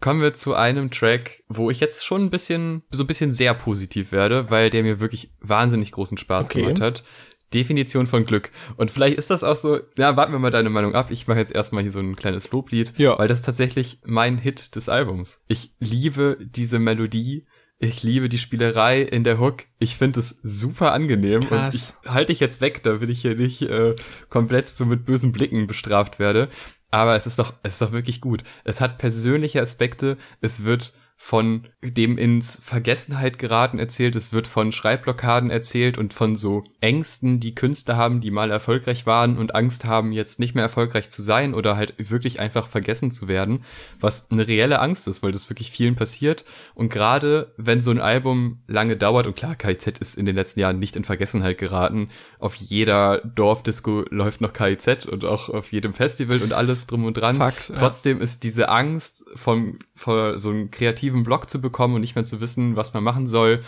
Kommen wir zu einem Track, wo ich jetzt schon ein bisschen, so ein bisschen sehr positiv werde, weil der mir wirklich wahnsinnig großen Spaß Okay. gemacht hat. Definition von Glück. Und vielleicht ist das auch so, ja, warten wir mal deine Meinung ab. Ich mache jetzt erstmal hier so ein kleines Loblied, Ja. weil das ist tatsächlich mein Hit des Albums. Ich liebe diese Melodie. Ich liebe die Spielerei in der Hook. Ich finde es super angenehm Krass. und ich halte dich jetzt weg, damit ich hier nicht äh, komplett so mit bösen Blicken bestraft werde. Aber es ist doch, es ist doch wirklich gut. Es hat persönliche Aspekte. Es wird von dem ins Vergessenheit geraten erzählt. Es wird von Schreibblockaden erzählt und von so Ängsten, die Künstler haben, die mal erfolgreich waren und Angst haben, jetzt nicht mehr erfolgreich zu sein oder halt wirklich einfach vergessen zu werden, was eine reelle Angst ist, weil das wirklich vielen passiert. Und gerade wenn so ein Album lange dauert, und klar, KIZ ist in den letzten Jahren nicht in Vergessenheit geraten, auf jeder Dorfdisco läuft noch KIZ und auch auf jedem Festival und alles drum und dran. Fakt, ja. Trotzdem ist diese Angst vom, vor so einen kreativen Block zu bekommen und nicht mehr zu wissen, was man machen soll,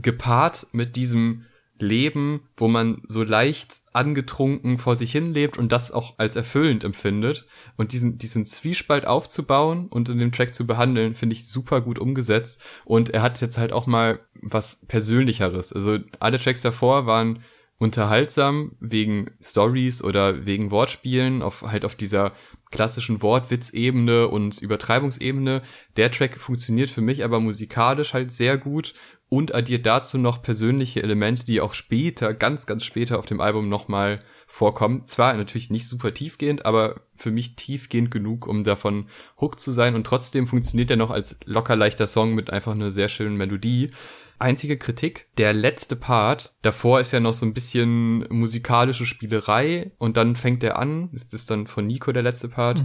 gepaart mit diesem Leben, wo man so leicht angetrunken vor sich hin lebt und das auch als erfüllend empfindet. Und diesen, diesen Zwiespalt aufzubauen und in dem Track zu behandeln, finde ich super gut umgesetzt. Und er hat jetzt halt auch mal was Persönlicheres. Also alle Tracks davor waren unterhaltsam wegen Stories oder wegen Wortspielen auf halt auf dieser klassischen Wortwitzebene und Übertreibungsebene. Der Track funktioniert für mich aber musikalisch halt sehr gut und addiert dazu noch persönliche Elemente, die auch später, ganz, ganz später auf dem Album nochmal vorkommen. Zwar natürlich nicht super tiefgehend, aber für mich tiefgehend genug, um davon hooked zu sein und trotzdem funktioniert er noch als locker leichter Song mit einfach einer sehr schönen Melodie. Einzige Kritik, der letzte Part, davor ist ja noch so ein bisschen musikalische Spielerei und dann fängt er an, ist das dann von Nico der letzte Part,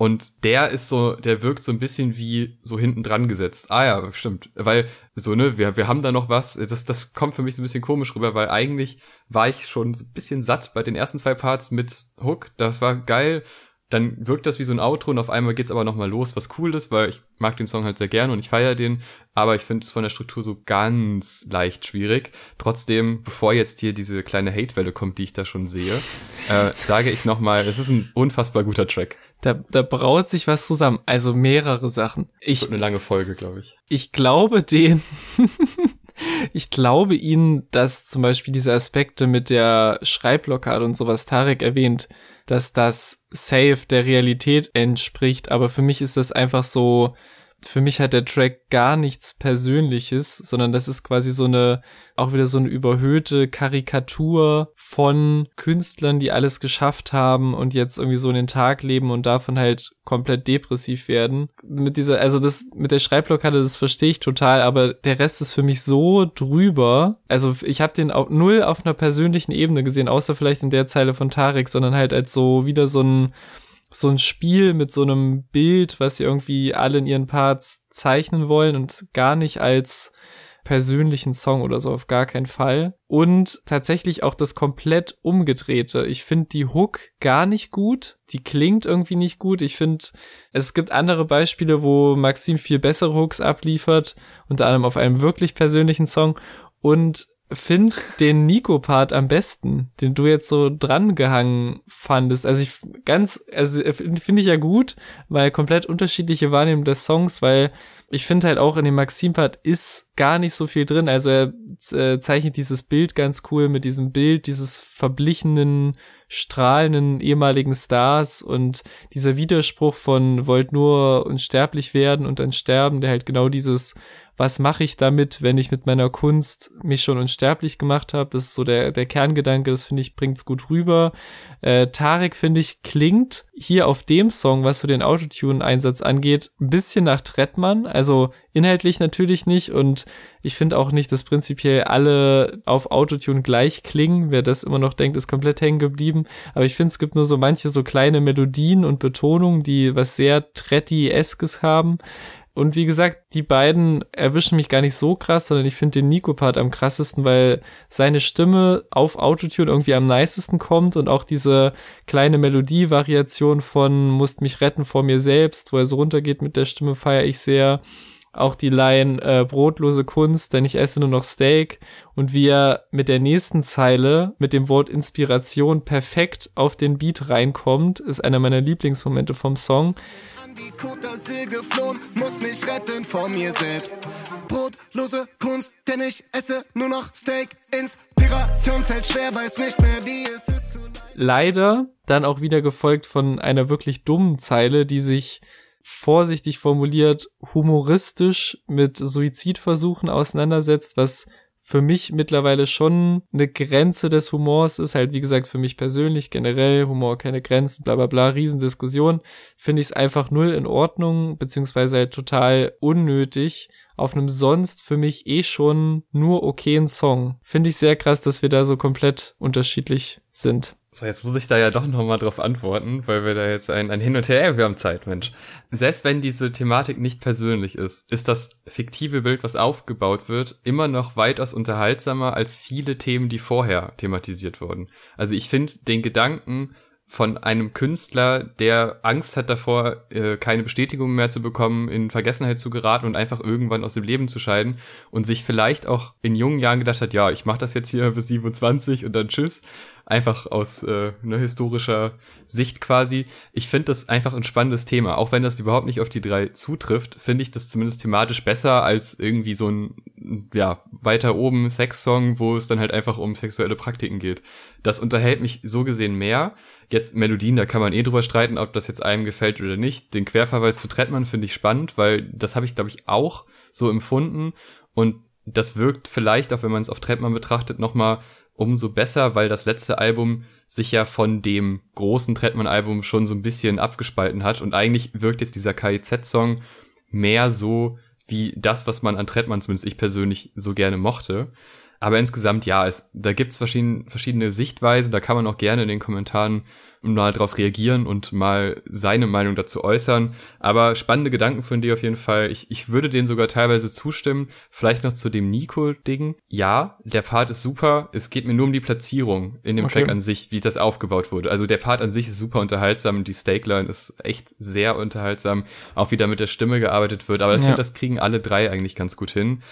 Und der ist so, der wirkt so ein bisschen wie so hinten dran gesetzt. Ah ja, stimmt. Weil so, ne, wir, wir haben da noch was. Das, das kommt für mich so ein bisschen komisch rüber, weil eigentlich war ich schon so ein bisschen satt bei den ersten zwei Parts mit Hook. Das war geil dann wirkt das wie so ein Outro und auf einmal geht's aber nochmal los, was cool ist, weil ich mag den Song halt sehr gerne und ich feiere den, aber ich finde es von der Struktur so ganz leicht schwierig. Trotzdem, bevor jetzt hier diese kleine Hatewelle kommt, die ich da schon sehe, äh, sage ich nochmal, es ist ein unfassbar guter Track. Da, da braut sich was zusammen, also mehrere Sachen. Ich, Wird eine lange Folge, glaube ich. ich glaube den, ich glaube ihnen, dass zum Beispiel diese Aspekte mit der Schreibblockade und sowas Tarek erwähnt, dass das safe der Realität entspricht, aber für mich ist das einfach so, für mich hat der Track gar nichts Persönliches, sondern das ist quasi so eine, auch wieder so eine überhöhte Karikatur von Künstlern, die alles geschafft haben und jetzt irgendwie so in den Tag leben und davon halt komplett depressiv werden. Mit dieser, also das, mit der Schreibblockade, das verstehe ich total, aber der Rest ist für mich so drüber. Also ich habe den auch null auf einer persönlichen Ebene gesehen, außer vielleicht in der Zeile von Tarek, sondern halt als so wieder so ein so ein Spiel mit so einem Bild, was sie irgendwie alle in ihren Parts zeichnen wollen und gar nicht als persönlichen Song oder so, auf gar keinen Fall. Und tatsächlich auch das komplett umgedrehte. Ich finde die Hook gar nicht gut. Die klingt irgendwie nicht gut. Ich finde, es gibt andere Beispiele, wo Maxim viel bessere Hooks abliefert, unter anderem auf einem wirklich persönlichen Song. Und find den Nico-Part am besten, den du jetzt so dran gehangen fandest. Also ich ganz, also finde ich ja gut, weil komplett unterschiedliche Wahrnehmung des Songs, weil ich finde halt auch in dem Maxim-Part ist gar nicht so viel drin. Also er äh, zeichnet dieses Bild ganz cool mit diesem Bild dieses verblichenen, strahlenden ehemaligen Stars und dieser Widerspruch von wollt nur unsterblich werden und dann sterben, der halt genau dieses was mache ich damit, wenn ich mit meiner Kunst mich schon unsterblich gemacht habe. Das ist so der, der Kerngedanke, das finde ich, bringt's gut rüber. Äh, Tarek, finde ich, klingt hier auf dem Song, was so den Autotune-Einsatz angeht, ein bisschen nach Trettmann. Also inhaltlich natürlich nicht und ich finde auch nicht, dass prinzipiell alle auf Autotune gleich klingen. Wer das immer noch denkt, ist komplett hängen geblieben. Aber ich finde, es gibt nur so manche so kleine Melodien und Betonungen, die was sehr Tretti-eskes haben. Und wie gesagt, die beiden erwischen mich gar nicht so krass, sondern ich finde den Nico-Part am krassesten, weil seine Stimme auf Autotune irgendwie am nicesten kommt und auch diese kleine Melodie-Variation von Musst mich retten vor mir selbst, wo er so runtergeht mit der Stimme, feiere ich sehr. Auch die Line äh, brotlose Kunst, denn ich esse nur noch Steak und wie er mit der nächsten Zeile mit dem Wort Inspiration perfekt auf den Beat reinkommt, ist einer meiner Lieblingsmomente vom Song die Côte geflohen, muss mich retten vor mir selbst. Brotlose Kunst, denn ich esse nur noch Steak. Inspiration fällt schwer, weiß nicht mehr, wie es ist zu Leider dann auch wieder gefolgt von einer wirklich dummen Zeile, die sich vorsichtig formuliert humoristisch mit Suizidversuchen auseinandersetzt, was für mich mittlerweile schon eine Grenze des Humors ist, halt wie gesagt für mich persönlich generell, Humor keine Grenzen, bla bla bla, Riesendiskussion, finde ich es einfach null in Ordnung, beziehungsweise halt total unnötig auf einem sonst für mich eh schon nur okayen Song. Finde ich sehr krass, dass wir da so komplett unterschiedlich sind. So, jetzt muss ich da ja doch nochmal drauf antworten, weil wir da jetzt ein, ein Hin und Her, wir haben Zeit, Mensch. Selbst wenn diese Thematik nicht persönlich ist, ist das fiktive Bild, was aufgebaut wird, immer noch weitaus unterhaltsamer als viele Themen, die vorher thematisiert wurden. Also ich finde den Gedanken, von einem Künstler, der Angst hat davor, äh, keine Bestätigung mehr zu bekommen, in Vergessenheit zu geraten und einfach irgendwann aus dem Leben zu scheiden und sich vielleicht auch in jungen Jahren gedacht hat, ja, ich mache das jetzt hier bis 27 und dann tschüss, einfach aus äh, einer historischer Sicht quasi. Ich finde das einfach ein spannendes Thema, auch wenn das überhaupt nicht auf die drei zutrifft, finde ich das zumindest thematisch besser als irgendwie so ein ja weiter oben Sexsong, wo es dann halt einfach um sexuelle Praktiken geht. Das unterhält mich so gesehen mehr Jetzt Melodien, da kann man eh drüber streiten, ob das jetzt einem gefällt oder nicht. Den Querverweis zu Trettmann finde ich spannend, weil das habe ich, glaube ich, auch so empfunden. Und das wirkt vielleicht, auch wenn man es auf Trettmann betrachtet, nochmal umso besser, weil das letzte Album sich ja von dem großen Trettmann-Album schon so ein bisschen abgespalten hat. Und eigentlich wirkt jetzt dieser KIZ-Song mehr so wie das, was man an Trettmann, zumindest ich persönlich, so gerne mochte. Aber insgesamt, ja, es, da gibt's verschiedene, verschiedene Sichtweisen, da kann man auch gerne in den Kommentaren mal drauf reagieren und mal seine Meinung dazu äußern. Aber spannende Gedanken von dir auf jeden Fall. Ich, ich würde denen sogar teilweise zustimmen. Vielleicht noch zu dem Nico-Ding. Ja, der Part ist super. Es geht mir nur um die Platzierung in dem Okay. Track an sich, wie das aufgebaut wurde. Also der Part an sich ist super unterhaltsam. Die Stake-Line ist echt sehr unterhaltsam. Auch wie da mit der Stimme gearbeitet wird. Aber ich Ja. finde, das kriegen alle drei eigentlich ganz gut hin.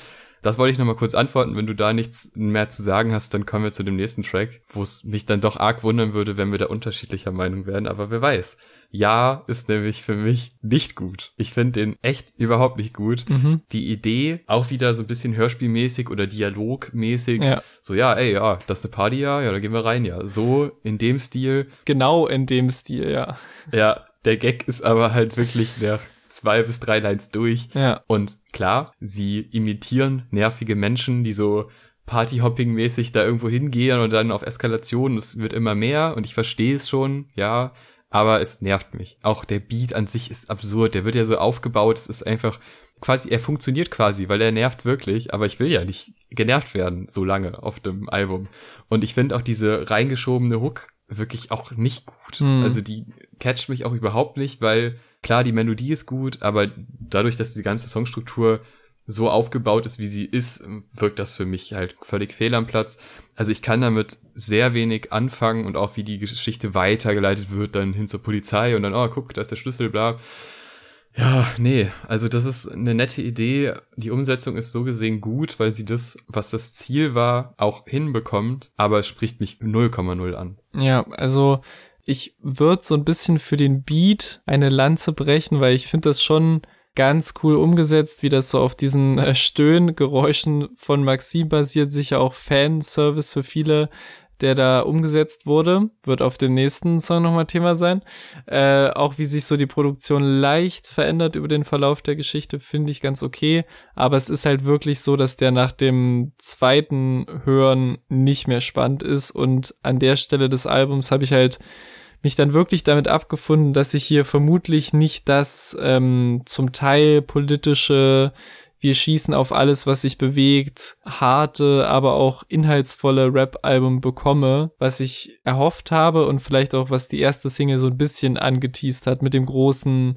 Das wollte ich noch mal kurz antworten. Wenn du da nichts mehr zu sagen hast, dann kommen wir zu dem nächsten Track, wo es mich dann doch arg wundern würde, wenn wir da unterschiedlicher Meinung wären. Aber wer weiß. Ja ist nämlich für mich nicht gut. Ich finde den echt überhaupt nicht gut. Mhm. Die Idee, auch wieder so ein bisschen hörspielmäßig oder dialogmäßig. Ja. So, ja, ey, ja, das ist eine Party, ja, ja, da gehen wir rein, ja. So in dem Stil. Genau in dem Stil, ja. Ja, der Gag ist aber halt wirklich nach zwei bis drei Lines durch. Ja. Und klar, sie imitieren nervige Menschen, die so Partyhopping-mäßig da irgendwo hingehen und dann auf Eskalation. Es wird immer mehr und ich verstehe es schon, ja, aber es nervt mich. Auch der Beat an sich ist absurd. Der wird ja so aufgebaut. Es ist einfach quasi, er funktioniert quasi, weil er nervt wirklich. Aber ich will ja nicht genervt werden so lange auf dem Album. Und ich finde auch diese reingeschobene Hook wirklich auch nicht gut. Hm. Also die catcht mich auch überhaupt nicht, weil klar, die Melodie ist gut, aber dadurch, dass die ganze Songstruktur so aufgebaut ist, wie sie ist, wirkt das für mich halt völlig fehl am Platz. Also ich kann damit sehr wenig anfangen und auch wie die Geschichte weitergeleitet wird, dann hin zur Polizei und dann, oh, guck, da ist der Schlüssel, bla. Ja, nee, also das ist eine nette Idee. Die Umsetzung ist so gesehen gut, weil sie das, was das Ziel war, auch hinbekommt, aber es spricht mich 0,0 an. Ja, also ich würde so ein bisschen für den Beat eine Lanze brechen, weil ich finde das schon ganz cool umgesetzt, wie das so auf diesen äh, Stöhngeräuschen von Maxim basiert, sicher auch Fanservice für viele, der da umgesetzt wurde, wird auf dem nächsten Song nochmal Thema sein. Äh, auch wie sich so die Produktion leicht verändert über den Verlauf der Geschichte, finde ich ganz okay. Aber es ist halt wirklich so, dass der nach dem zweiten Hören nicht mehr spannend ist. Und an der Stelle des Albums habe ich halt mich dann wirklich damit abgefunden, dass ich hier vermutlich nicht das ähm, zum Teil politische wir schießen auf alles, was sich bewegt, harte, aber auch inhaltsvolle Rap-Album bekomme, was ich erhofft habe und vielleicht auch, was die erste Single so ein bisschen angeteased hat mit dem großen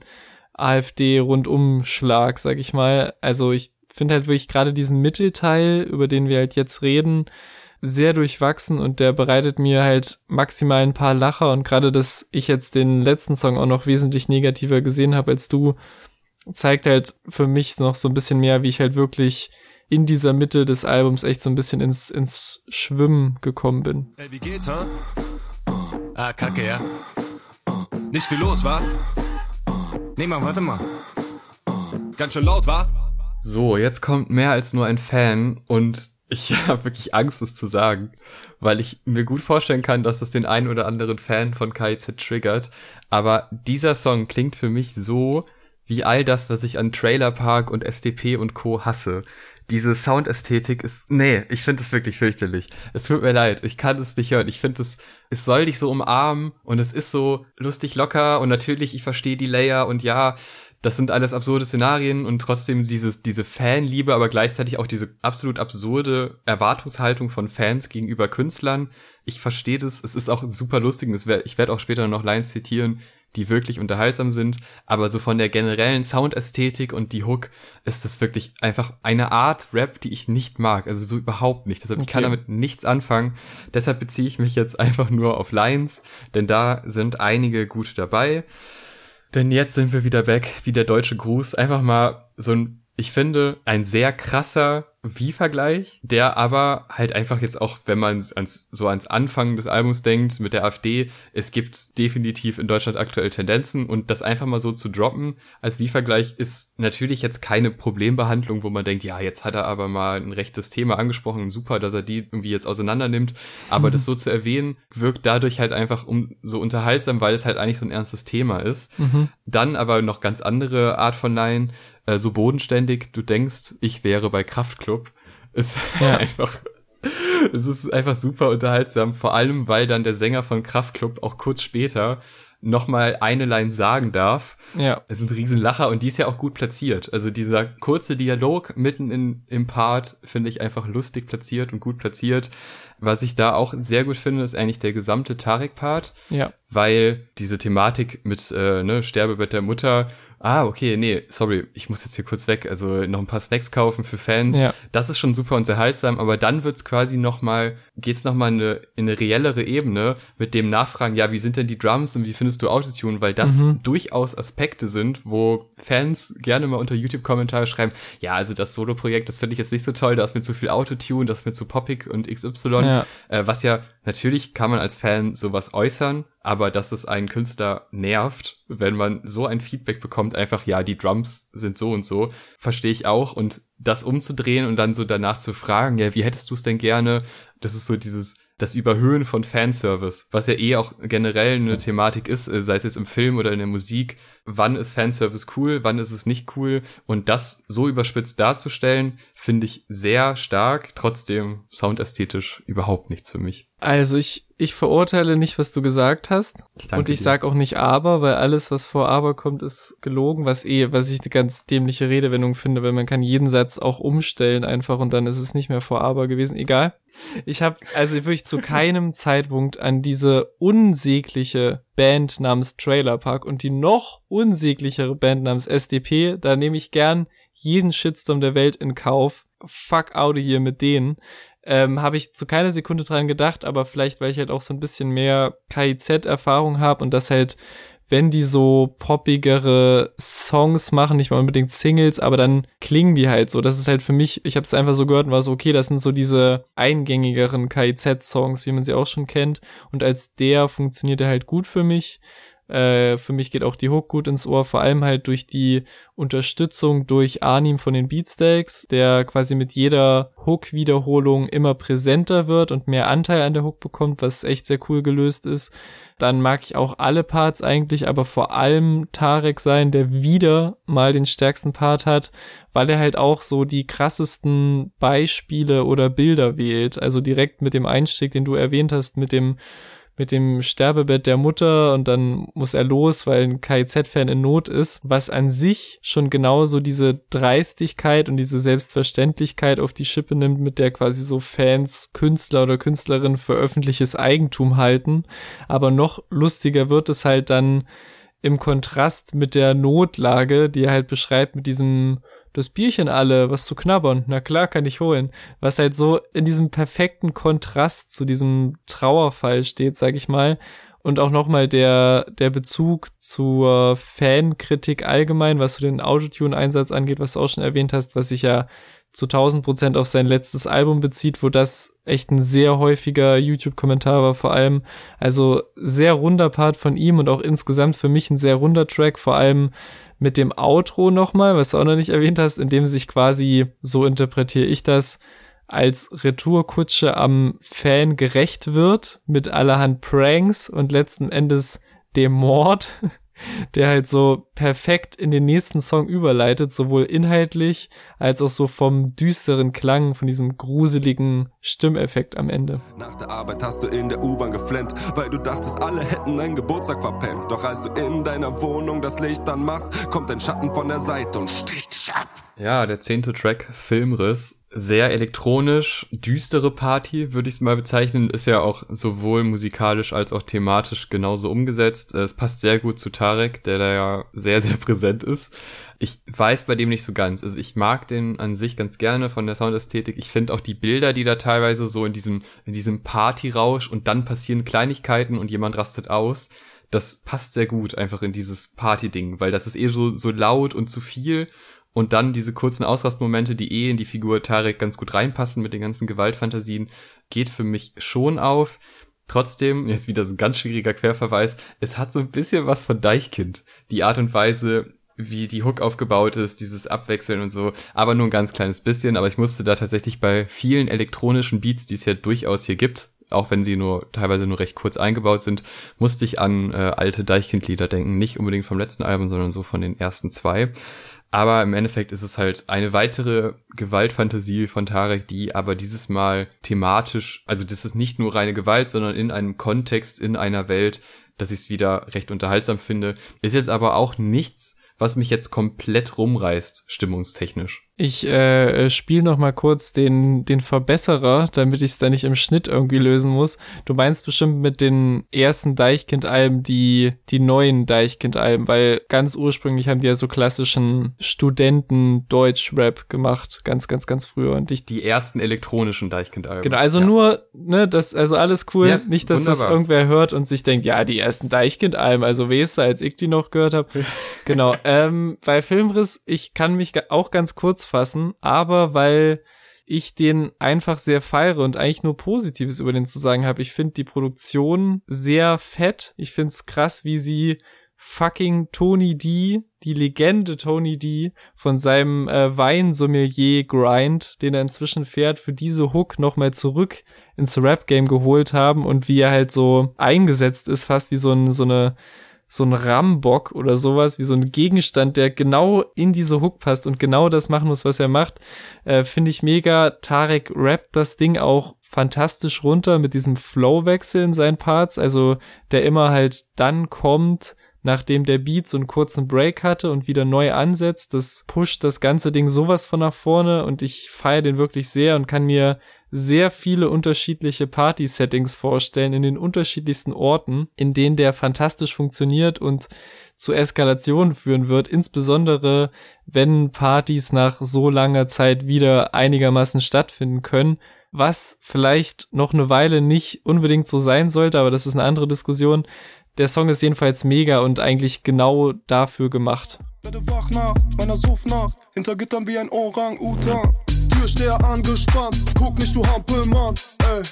AfD-Rundumschlag, sag ich mal. Also ich finde halt wirklich gerade diesen Mittelteil, über den wir halt jetzt reden, sehr durchwachsen und der bereitet mir halt maximal ein paar Lacher und gerade, dass ich jetzt den letzten Song auch noch wesentlich negativer gesehen habe als du, zeigt halt für mich noch so ein bisschen mehr, wie ich halt wirklich in dieser Mitte des Albums echt so ein bisschen ins, ins Schwimmen gekommen bin. Ey, wie geht's, ha? Ah, kacke, ja. Nicht viel los, wa? Nee, Mann, warte mal. Ganz schön laut, wa? So, jetzt kommt mehr als nur ein Fan und ich habe wirklich Angst, es zu sagen, weil ich mir gut vorstellen kann, dass das den einen oder anderen Fan von KIZ triggert. Aber dieser Song klingt für mich so wie all das, was ich an Trailer Park und SDP und Co. hasse. Diese Soundästhetik ist, nee, ich finde es wirklich fürchterlich. Es tut mir leid, ich kann es nicht hören. Ich finde es, es soll dich so umarmen und es ist so lustig locker und natürlich, ich verstehe die Layer und ja, das sind alles absurde Szenarien und trotzdem dieses, diese Fanliebe, aber gleichzeitig auch diese absolut absurde Erwartungshaltung von Fans gegenüber Künstlern. Ich verstehe das, es ist auch super lustig und wär, ich werde auch später noch Lines zitieren, die wirklich unterhaltsam sind, aber so von der generellen Soundästhetik und die Hook ist das wirklich einfach eine Art Rap, die ich nicht mag, also so überhaupt nicht. Deshalb ich kann Okay. damit nichts anfangen. Deshalb beziehe ich mich jetzt einfach nur auf Lines, denn da sind einige gute dabei. Denn jetzt sind wir wieder back, wie der deutsche Gruß. Einfach mal so ein, ich finde, ein sehr krasser Wie-Vergleich, der aber halt einfach jetzt auch, wenn man ans, so ans Anfang des Albums denkt mit der AfD, es gibt definitiv in Deutschland aktuell Tendenzen und das einfach mal so zu droppen als Wie-Vergleich ist natürlich jetzt keine Problembehandlung, wo man denkt, ja, jetzt hat er aber mal ein rechtes Thema angesprochen, super, dass er die irgendwie jetzt auseinander nimmt, aber das so zu erwähnen, wirkt dadurch halt einfach um so unterhaltsam, weil es halt eigentlich so ein ernstes Thema ist. Dann aber noch ganz andere Art von Line, äh, so bodenständig, du denkst, ich wäre bei Kraftklub, ist Ja. einfach, es ist einfach super unterhaltsam, vor allem, weil dann der Sänger von Kraftklub auch kurz später nochmal eine Line sagen darf. Ja. Es ist ein Riesenlacher und die ist ja auch gut platziert. Also dieser kurze Dialog mitten in, im Part finde ich einfach lustig platziert und gut platziert. Was ich da auch sehr gut finde, ist eigentlich der gesamte Tarek-Part, Ja. weil diese Thematik mit äh, ne, Sterbebett der Mutter Ah, okay, nee, sorry, ich muss jetzt hier kurz weg, also noch ein paar Snacks kaufen für Fans. Ja. Das ist schon super unterhaltsam, aber dann wird's quasi noch mal, geht's noch mal in eine, in eine reellere Ebene mit dem Nachfragen, ja, wie sind denn die Drums und wie findest du Autotune, weil das Mhm. durchaus Aspekte sind, wo Fans gerne mal unter YouTube-Kommentare schreiben, ja, also das Solo-Projekt, das finde ich jetzt nicht so toll, da ist mir zu viel Autotune, das ist mir zu poppig und XY, Ja. äh, was ja, natürlich kann man als Fan sowas äußern, aber dass es einen Künstler nervt, wenn man so ein Feedback bekommt, einfach, ja, die Drums sind so und so, verstehe ich auch. Und das umzudrehen und dann so danach zu fragen, ja, wie hättest du es denn gerne? Das ist so dieses, das Überhöhen von Fanservice, was ja eh auch generell eine Thematik ist, äh, sei es jetzt im Film oder in der Musik. Wann ist Fanservice cool, wann ist es nicht cool? Und das so überspitzt darzustellen, finde ich sehr stark. Trotzdem soundästhetisch überhaupt nichts für mich. Also ich, ich verurteile nicht, was du gesagt hast. Ich danke und ich dir. sag auch nicht aber, weil alles, was vor aber kommt, ist gelogen, was eh, was ich eine ganz dämliche Redewendung finde, weil man kann jeden Satz auch umstellen einfach und dann ist es nicht mehr vor aber gewesen. Egal. Ich habe also wirklich zu keinem Zeitpunkt an diese unsägliche Band namens Trailer Park und die noch unsäglichere Band namens SDP, da nehme ich gern jeden Shitstorm der Welt in Kauf. Fuck out here mit denen ähm, habe ich zu keiner Sekunde dran gedacht, aber vielleicht, weil ich halt auch so ein bisschen mehr KIZ-Erfahrung habe und das halt, wenn die so poppigere Songs machen, nicht mal unbedingt Singles, aber dann klingen die halt so. Das ist halt für mich, ich habe es einfach so gehört und war so, okay, das sind so diese eingängigeren KIZ-Songs, wie man sie auch schon kennt. Und als der funktioniert er halt gut für mich. Äh, für mich geht auch die Hook gut ins Ohr, vor allem halt durch die Unterstützung durch Arnim von den Beatsteaks, der quasi mit jeder Hook-Wiederholung immer präsenter wird und mehr Anteil an der Hook bekommt, was echt sehr cool gelöst ist. Dann mag ich auch alle Parts eigentlich, aber vor allem Tarek sein, der wieder mal den stärksten Part hat, weil er halt auch so die krassesten Beispiele oder Bilder wählt. Also direkt mit dem Einstieg, den du erwähnt hast, mit dem mit dem Sterbebett der Mutter und dann muss er los, weil ein KIZ-Fan in Not ist, was an sich schon genauso diese Dreistigkeit und diese Selbstverständlichkeit auf die Schippe nimmt, mit der quasi so Fans Künstler oder Künstlerinnen für öffentliches Eigentum halten. Aber noch lustiger wird es halt dann im Kontrast mit der Notlage, die er halt beschreibt mit diesem das Bierchen alle, was zu knabbern, na klar kann ich holen. Was halt so in diesem perfekten Kontrast zu diesem Trauerfall steht, sag ich mal. Und auch nochmal der, der Bezug zur Fankritik allgemein, was so den Autotune-Einsatz angeht, was du auch schon erwähnt hast, was sich ja zu 1000 Prozent auf sein letztes Album bezieht, wo das echt ein sehr häufiger YouTube-Kommentar war vor allem. Also sehr runder Part von ihm und auch insgesamt für mich ein sehr runder Track, vor allem mit dem Outro nochmal, was du auch noch nicht erwähnt hast, in dem sich quasi, so interpretiere ich das, als Retourkutsche am Fan gerecht wird mit allerhand Pranks und letzten Endes dem Mord, der halt so perfekt in den nächsten Song überleitet, sowohl inhaltlich als auch so vom düsteren Klang, von diesem gruseligen Stimmeffekt am Ende. Nach der Arbeit hast du in der U-Bahn geflennt, weil du dachtest, alle hätten deinen Geburtstag verpennt. Doch als du in deiner Wohnung das Licht dann machst, kommt ein Schatten von der Seite und sticht dich ab. Ja, der zehnte Track, Filmriss. Sehr elektronisch, düstere Party, würde ich es mal bezeichnen. Ist ja auch sowohl musikalisch als auch thematisch genauso umgesetzt. Es passt sehr gut zu Tarek, der da ja sehr, sehr präsent ist. Ich weiß bei dem nicht so ganz. Also ich mag den an sich ganz gerne von der Soundästhetik. Ich finde auch die Bilder, die da teilweise so in diesem, in diesem Partyrausch und dann passieren Kleinigkeiten und jemand rastet aus. Das passt sehr gut einfach in dieses Party-Ding, weil das ist eh so, so laut und zu viel und dann diese kurzen Ausrastmomente, die eh in die Figur Tarek ganz gut reinpassen mit den ganzen Gewaltfantasien, geht für mich schon auf. Trotzdem, jetzt wieder so ein ganz schwieriger Querverweis, es hat so ein bisschen was von Deichkind. Die Art und Weise, wie die Hook aufgebaut ist, dieses Abwechseln und so, aber nur ein ganz kleines bisschen. Aber ich musste da tatsächlich bei vielen elektronischen Beats, die es ja durchaus hier gibt, auch wenn sie nur teilweise nur recht kurz eingebaut sind, musste ich an äh, alte Deichkind-Lieder denken. Nicht unbedingt vom letzten Album, sondern so von den ersten zwei. Aber im Endeffekt ist es halt eine weitere Gewaltfantasie von Tarek, die aber dieses Mal thematisch, also das ist nicht nur reine Gewalt, sondern in einem Kontext, in einer Welt dass ich es wieder recht unterhaltsam finde. Ist jetzt aber auch nichts, was mich jetzt komplett rumreißt, stimmungstechnisch. Ich äh, spiele noch mal kurz den den Verbesserer, damit ich es da nicht im Schnitt irgendwie lösen muss. Du meinst bestimmt mit den ersten Deichkind-Alben die die neuen Deichkind-Alben, weil ganz ursprünglich haben die ja so klassischen Studenten Deutsch-Rap gemacht, ganz ganz ganz früher und ich Die ersten elektronischen Deichkind-Alben. Genau, also Ja. nur, ne, das, also alles cool. Ja, nicht, dass das wunderbar. irgendwer hört und sich denkt, ja, die ersten Deichkind-Alben, also Wester, als ich die noch gehört habe. genau. Ähm, bei Filmriss, ich kann mich auch ganz kurz fassen, aber weil ich den einfach sehr feiere und eigentlich nur Positives über den zu sagen habe. Ich finde die Produktion sehr fett. Ich finde es krass, wie sie fucking Tony D, die Legende Tony D, von seinem äh, Weinsommelier Grind, den er inzwischen fährt, für diese Hook nochmal zurück ins Rap-Game geholt haben und wie er halt so eingesetzt ist, fast wie so, ein, so eine so ein Rambock oder sowas, wie so ein Gegenstand, der genau in diese Hook passt und genau das machen muss, was er macht, äh, finde ich mega. Tarek rappt das Ding auch fantastisch runter mit diesem Flow-Wechsel in seinen Parts, also der immer halt dann kommt, nachdem der Beat so einen kurzen Break hatte und wieder neu ansetzt. Das pusht das ganze Ding sowas von nach vorne und ich feiere den wirklich sehr und kann mir sehr viele unterschiedliche Party-Settings vorstellen in den unterschiedlichsten Orten, in denen der fantastisch funktioniert und zu Eskalationen führen wird, insbesondere wenn Partys nach so langer Zeit wieder einigermaßen stattfinden können, was vielleicht noch eine Weile nicht unbedingt so sein sollte, aber das ist eine andere Diskussion. Der Song ist jedenfalls mega und eigentlich genau dafür gemacht. Werde wach nach meiner Suffnacht, hinter Gittern wie ein Orang-Utan. Türsteher angespannt, guck nicht, du Hampelmann, ey.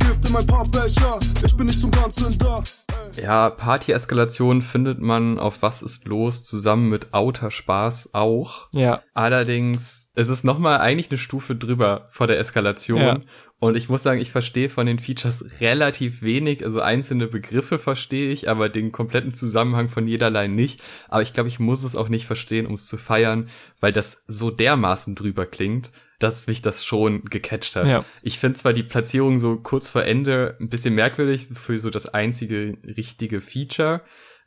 Gift in mein Pappbecher, ich bin nicht zum Ganzen da. ey. Ja, Party-Eskalation findet man auf Was ist los zusammen mit Outer Spaß auch. Ja, Allerdings, es ist nochmal eigentlich eine Stufe drüber vor der Eskalation. Ja. Und ich muss sagen, ich verstehe von den Features relativ wenig. Also einzelne Begriffe verstehe ich, aber den kompletten Zusammenhang von jederlei nicht. Aber ich glaube, ich muss es auch nicht verstehen, um es zu feiern, weil das so dermaßen drüber klingt, dass mich das schon gecatcht hat. Ja. Ich finde zwar die Platzierung so kurz vor Ende ein bisschen merkwürdig für so das einzige richtige Feature,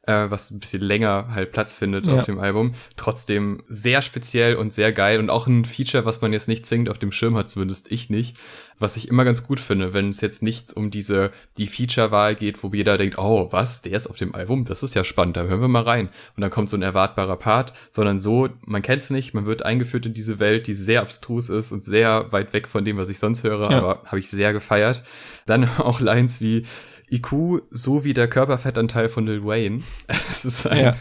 äh, was ein bisschen länger halt Platz findet Ja. auf dem Album. Trotzdem sehr speziell und sehr geil und auch ein Feature, was man jetzt nicht zwingend auf dem Schirm hat, zumindest ich nicht. Was ich immer ganz gut finde, wenn es jetzt nicht um diese, die Feature-Wahl geht, wo jeder denkt, oh, was, der ist auf dem Album, das ist ja spannend, da hören wir mal rein. Und dann kommt so ein erwartbarer Part, sondern so, man kennt es nicht, man wird eingeführt in diese Welt, die sehr abstrus ist und sehr weit weg von dem, was ich sonst höre, Ja. aber habe ich sehr gefeiert. Dann auch Lines wie, IQ so wie der Körperfettanteil von Lil Wayne. Es ist ein, Ja.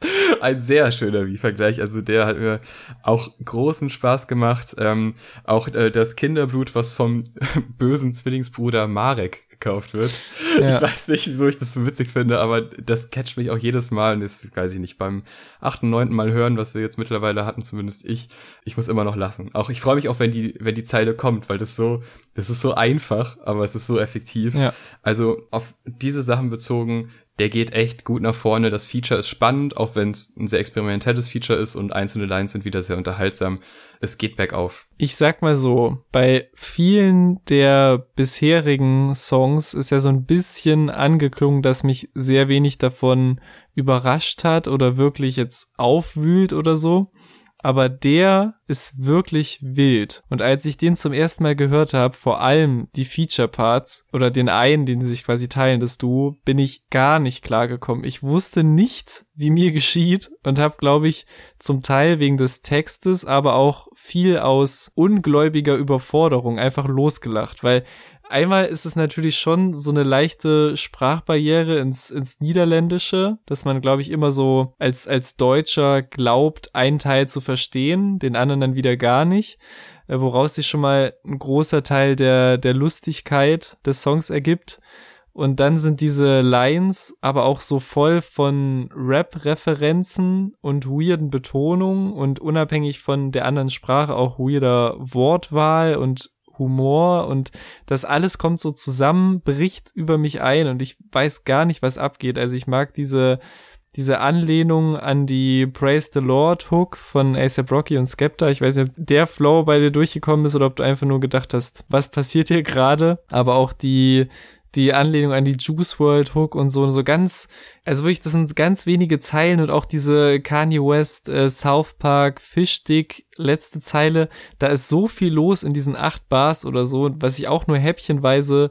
ein sehr schöner Wie-Vergleich. Also der hat mir auch großen Spaß gemacht. Ähm, auch äh, das Kinderblut, was vom bösen Zwillingsbruder Marek gekauft wird. Ja. Ich weiß nicht, wieso ich das so witzig finde, aber das catcht mich auch jedes Mal. Und das weiß ich nicht, beim achten, neunten Mal hören, was wir jetzt mittlerweile hatten, zumindest ich, ich muss immer noch lachen. Auch ich freue mich auch, wenn die, wenn die Zeile kommt, weil das so, das ist so einfach, aber es ist so effektiv. Ja. Also auf diese Sachen bezogen, der geht echt gut nach vorne. Das Feature ist spannend, auch wenn es ein sehr experimentelles Feature ist und einzelne Lines sind wieder sehr unterhaltsam. Es geht bergauf. Ich sag mal so, bei vielen der bisherigen Songs ist ja so ein bisschen angeklungen, dass mich sehr wenig davon überrascht hat oder wirklich jetzt aufwühlt oder so. Aber der ist wirklich wild. Und als ich den zum ersten Mal gehört habe, vor allem die Feature-Parts oder den einen, den sie sich quasi teilen, das Duo, bin ich gar nicht klargekommen. Ich wusste nicht, wie mir geschieht und habe, glaube ich, zum Teil wegen des Textes, aber auch viel aus ungläubiger Überforderung einfach losgelacht, weil Einmal ist es natürlich schon so eine leichte Sprachbarriere ins, ins Niederländische, dass man, glaube ich, immer so als, als Deutscher glaubt, einen Teil zu verstehen, den anderen dann wieder gar nicht, äh, woraus sich schon mal ein großer Teil der, der Lustigkeit des Songs ergibt. Und dann sind diese Lines aber auch so voll von Rap-Referenzen und weirden Betonungen und unabhängig von der anderen Sprache auch weirder Wortwahl und Humor und das alles kommt so zusammen, bricht über mich ein und ich weiß gar nicht, was abgeht. Also ich mag diese, diese Anlehnung an die Praise the Lord Hook von ASAP Rocky und Skepta. Ich weiß nicht, ob der Flow bei dir durchgekommen ist oder ob du einfach nur gedacht hast, was passiert hier gerade? Aber auch die, die Anlehnung an die Juice World Hook und so, so ganz, also wirklich, das sind ganz wenige Zeilen und auch diese Kanye West, äh, South Park, Fischdick, letzte Zeile, da ist so viel los in diesen acht Bars oder so, was ich auch nur häppchenweise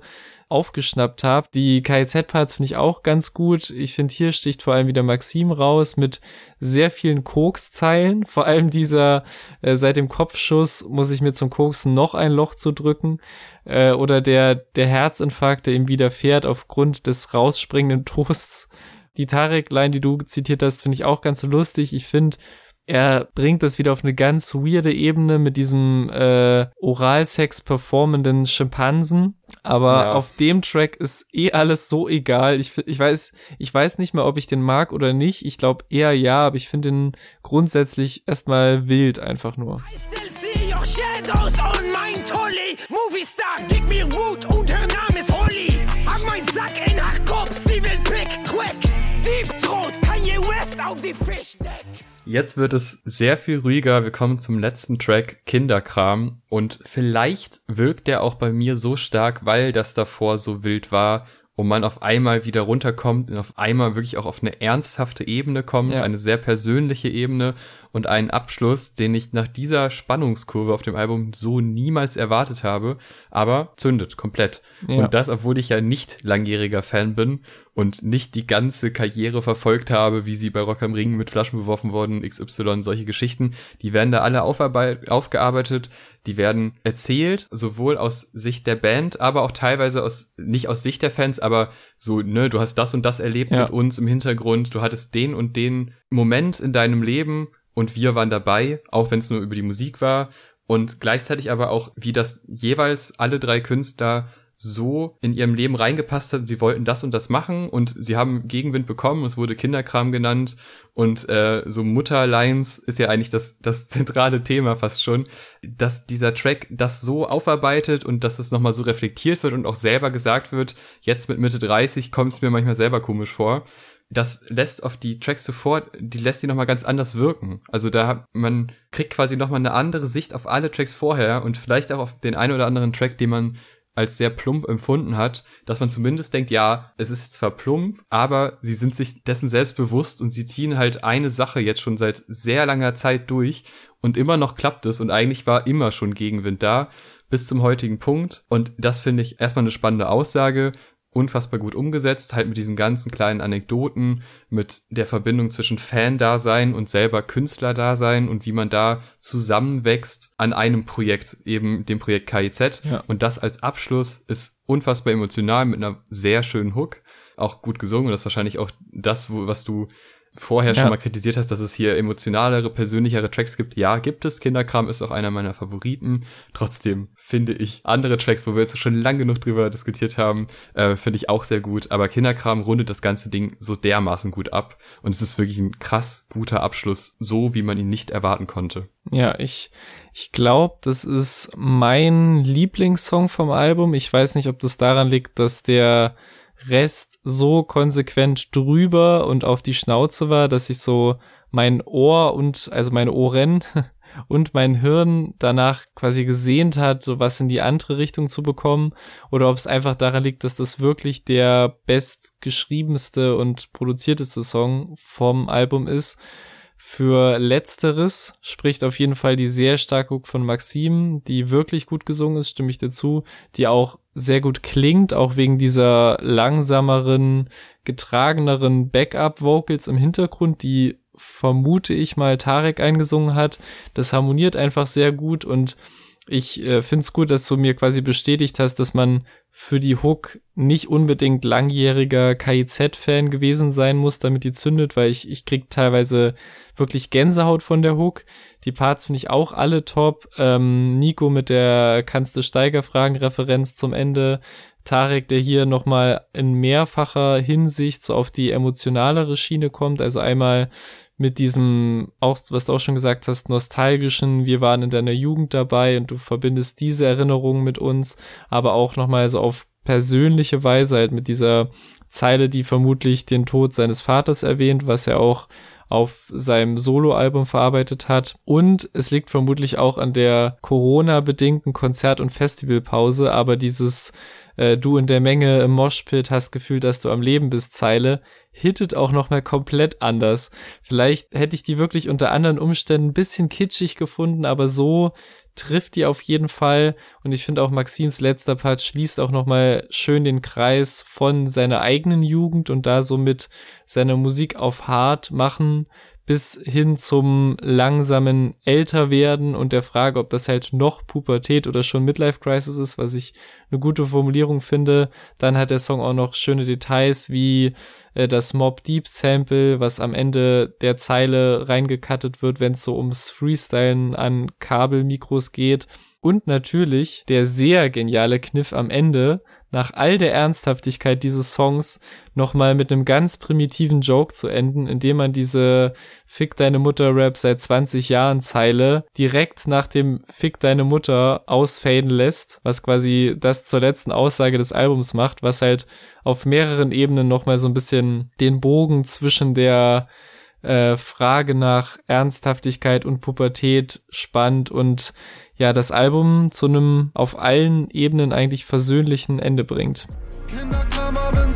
aufgeschnappt habe. Die KIZ-Parts finde ich auch ganz gut. Ich finde, hier sticht vor allem wieder Maxim raus mit sehr vielen Koks-Zeilen. Vor allem dieser, äh, seit dem Kopfschuss muss ich mir zum Koksen noch ein Loch zu drücken. Äh, oder der, der Herzinfarkt, der ihm widerfährt aufgrund des rausspringenden Toasts. Die Tarek-Line, die du zitiert hast, finde ich auch ganz lustig. Ich finde, er bringt das wieder auf eine ganz weirde Ebene mit diesem äh, Oralsex performenden Schimpansen. Aber ja. auf dem Track ist eh alles so egal. Ich, ich weiß, ich weiß nicht mehr, ob ich den mag oder nicht. Ich glaube eher ja, aber ich finde ihn grundsätzlich erstmal wild einfach nur. Movie star, gib mir Wut und her Name ist Holly. Hab mein Sack in Achtkopf, sie will Pick, Quick. Deep Throat, Kanye West auf die Fischdeck. Jetzt wird es sehr viel ruhiger. Wir kommen zum letzten Track, Kinderkram. Und vielleicht wirkt der auch bei mir so stark, weil das davor so wild war und man auf einmal wieder runterkommt und auf einmal wirklich auch auf eine ernsthafte Ebene kommt, ja. eine sehr persönliche Ebene und einen Abschluss, den ich nach dieser Spannungskurve auf dem Album so niemals erwartet habe, aber zündet komplett. Ja. Und das, obwohl ich ja nicht langjähriger Fan bin und nicht die ganze Karriere verfolgt habe, wie sie bei Rock am Ring mit Flaschen beworfen worden, XY, solche Geschichten, die werden da alle aufgearbeitet, die werden erzählt, sowohl aus Sicht der Band, aber auch teilweise aus, nicht aus Sicht der Fans, aber so, ne, du hast das und das erlebt ja. mit uns im Hintergrund, du hattest den und den Moment in deinem Leben und wir waren dabei, auch wenn es nur über die Musik war und gleichzeitig aber auch, wie das jeweils alle drei Künstler so in ihrem Leben reingepasst hat. Sie wollten das und das machen und sie haben Gegenwind bekommen. Es wurde Kinderkram genannt und äh, so Mutterlines ist ja eigentlich das das zentrale Thema fast schon, dass dieser Track das so aufarbeitet und dass es nochmal so reflektiert wird und auch selber gesagt wird. Jetzt mit Mitte 30 kommt es mir manchmal selber komisch vor das lässt auf die Tracks sofort, die lässt die nochmal ganz anders wirken. Also da man kriegt quasi nochmal eine andere Sicht auf alle Tracks vorher und vielleicht auch auf den einen oder anderen Track, den man als sehr plump empfunden hat, dass man zumindest denkt, ja, es ist zwar plump, aber sie sind sich dessen selbst bewusst und sie ziehen halt eine Sache jetzt schon seit sehr langer Zeit durch und immer noch klappt es und eigentlich war immer schon Gegenwind da bis zum heutigen Punkt und das finde ich erstmal eine spannende Aussage unfassbar gut umgesetzt, halt mit diesen ganzen kleinen Anekdoten, mit der Verbindung zwischen Fan-Dasein und selber Künstler-Dasein und wie man da zusammenwächst an einem Projekt, eben dem Projekt KIZ. Ja. Und das als Abschluss ist unfassbar emotional mit einer sehr schönen Hook, auch gut gesungen und das ist wahrscheinlich auch das, wo, was du vorher ja. schon mal kritisiert hast, dass es hier emotionalere, persönlichere Tracks gibt. Ja, gibt es. Kinderkram ist auch einer meiner Favoriten. Trotzdem finde ich andere Tracks, wo wir jetzt schon lang genug drüber diskutiert haben, äh, finde ich auch sehr gut. Aber Kinderkram rundet das ganze Ding so dermaßen gut ab. Und es ist wirklich ein krass guter Abschluss, so wie man ihn nicht erwarten konnte. Ja, ich, ich glaube, das ist mein Lieblingssong vom Album. Ich weiß nicht, ob das daran liegt, dass der Rest so konsequent drüber und auf die Schnauze war, dass ich so mein Ohr und, also meine Ohren und mein Hirn danach quasi gesehnt hat, so was in die andere Richtung zu bekommen, oder ob es einfach daran liegt, dass das wirklich der bestgeschriebenste und produzierteste Song vom Album ist. Für letzteres spricht auf jeden Fall die sehr starke Hook von Maxim, die wirklich gut gesungen ist, stimme ich dir zu, die auch sehr gut klingt, auch wegen dieser langsameren, getrageneren Backup-Vocals im Hintergrund, die vermute ich mal Tarek eingesungen hat. Das harmoniert einfach sehr gut und ich äh, finde es gut, dass du mir quasi bestätigt hast, dass man für die Hook nicht unbedingt langjähriger KIZ-Fan gewesen sein muss, damit die zündet, weil ich, ich krieg teilweise wirklich Gänsehaut von der Hook. Die Parts finde ich auch alle top. Ähm, Nico mit der Kannst du Steiger fragen Referenz zum Ende. Tarek, der hier nochmal in mehrfacher Hinsicht so auf die emotionalere Schiene kommt. Also einmal mit diesem, auch, was du auch schon gesagt hast, nostalgischen, wir waren in deiner Jugend dabei und du verbindest diese Erinnerungen mit uns, aber auch nochmal so auf persönliche Weise halt mit dieser Zeile, die vermutlich den Tod seines Vaters erwähnt, was er auch auf seinem Soloalbum verarbeitet hat. Und es liegt vermutlich auch an der Corona-bedingten Konzert- und Festivalpause, aber dieses äh, du in der Menge im Moshpit hast gefühlt, dass du am Leben bist, Zeile, hittet auch nochmal komplett anders. Vielleicht hätte ich die wirklich unter anderen Umständen ein bisschen kitschig gefunden, aber so trifft die auf jeden Fall. Und ich finde auch Maxims letzter Part schließt auch nochmal schön den Kreis von seiner eigenen Jugend und da somit seine Musik auf hart machen bis hin zum langsamen Älterwerden und der Frage, ob das halt noch Pubertät oder schon Midlife Crisis ist, was ich eine gute Formulierung finde. Dann hat der Song auch noch schöne Details wie äh, das Mob Deep Sample, was am Ende der Zeile reingekattet wird, wenn es so ums Freestylen an Kabelmikros geht. Und natürlich der sehr geniale Kniff am Ende, nach all der Ernsthaftigkeit dieses Songs nochmal mit einem ganz primitiven Joke zu enden, indem man diese Fick deine Mutter Rap seit 20 Jahren Zeile direkt nach dem Fick deine Mutter ausfaden lässt, was quasi das zur letzten Aussage des Albums macht, was halt auf mehreren Ebenen nochmal so ein bisschen den Bogen zwischen der äh, Frage nach Ernsthaftigkeit und Pubertät spannt und ja, das Album zu einem auf allen Ebenen eigentlich versöhnlichen Ende bringt. Kinderkram haben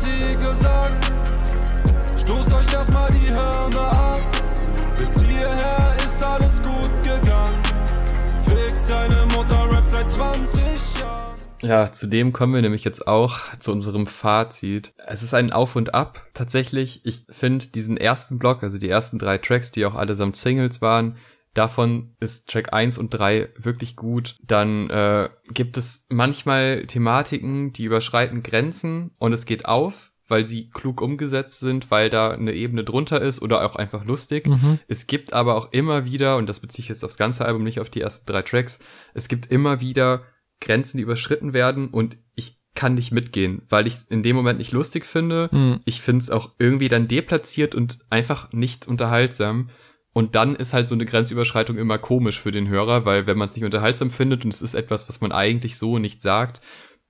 Ja, zu dem kommen wir nämlich jetzt auch zu unserem Fazit. Es ist ein Auf und Ab. Tatsächlich, ich finde diesen ersten Block, also die ersten drei Tracks, die auch allesamt Singles waren, Davon ist Track 1 und 3 wirklich gut. Dann äh, gibt es manchmal Thematiken, die überschreiten Grenzen und es geht auf, weil sie klug umgesetzt sind, weil da eine Ebene drunter ist oder auch einfach lustig. Mhm. Es gibt aber auch immer wieder, und das beziehe ich jetzt aufs ganze Album, nicht auf die ersten drei Tracks, es gibt immer wieder Grenzen, die überschritten werden und ich kann nicht mitgehen, weil ich es in dem Moment nicht lustig finde. Mhm. Ich finde es auch irgendwie dann deplatziert und einfach nicht unterhaltsam. Und dann ist halt so eine Grenzüberschreitung immer komisch für den Hörer, weil wenn man es nicht unterhaltsam findet und es ist etwas, was man eigentlich so nicht sagt,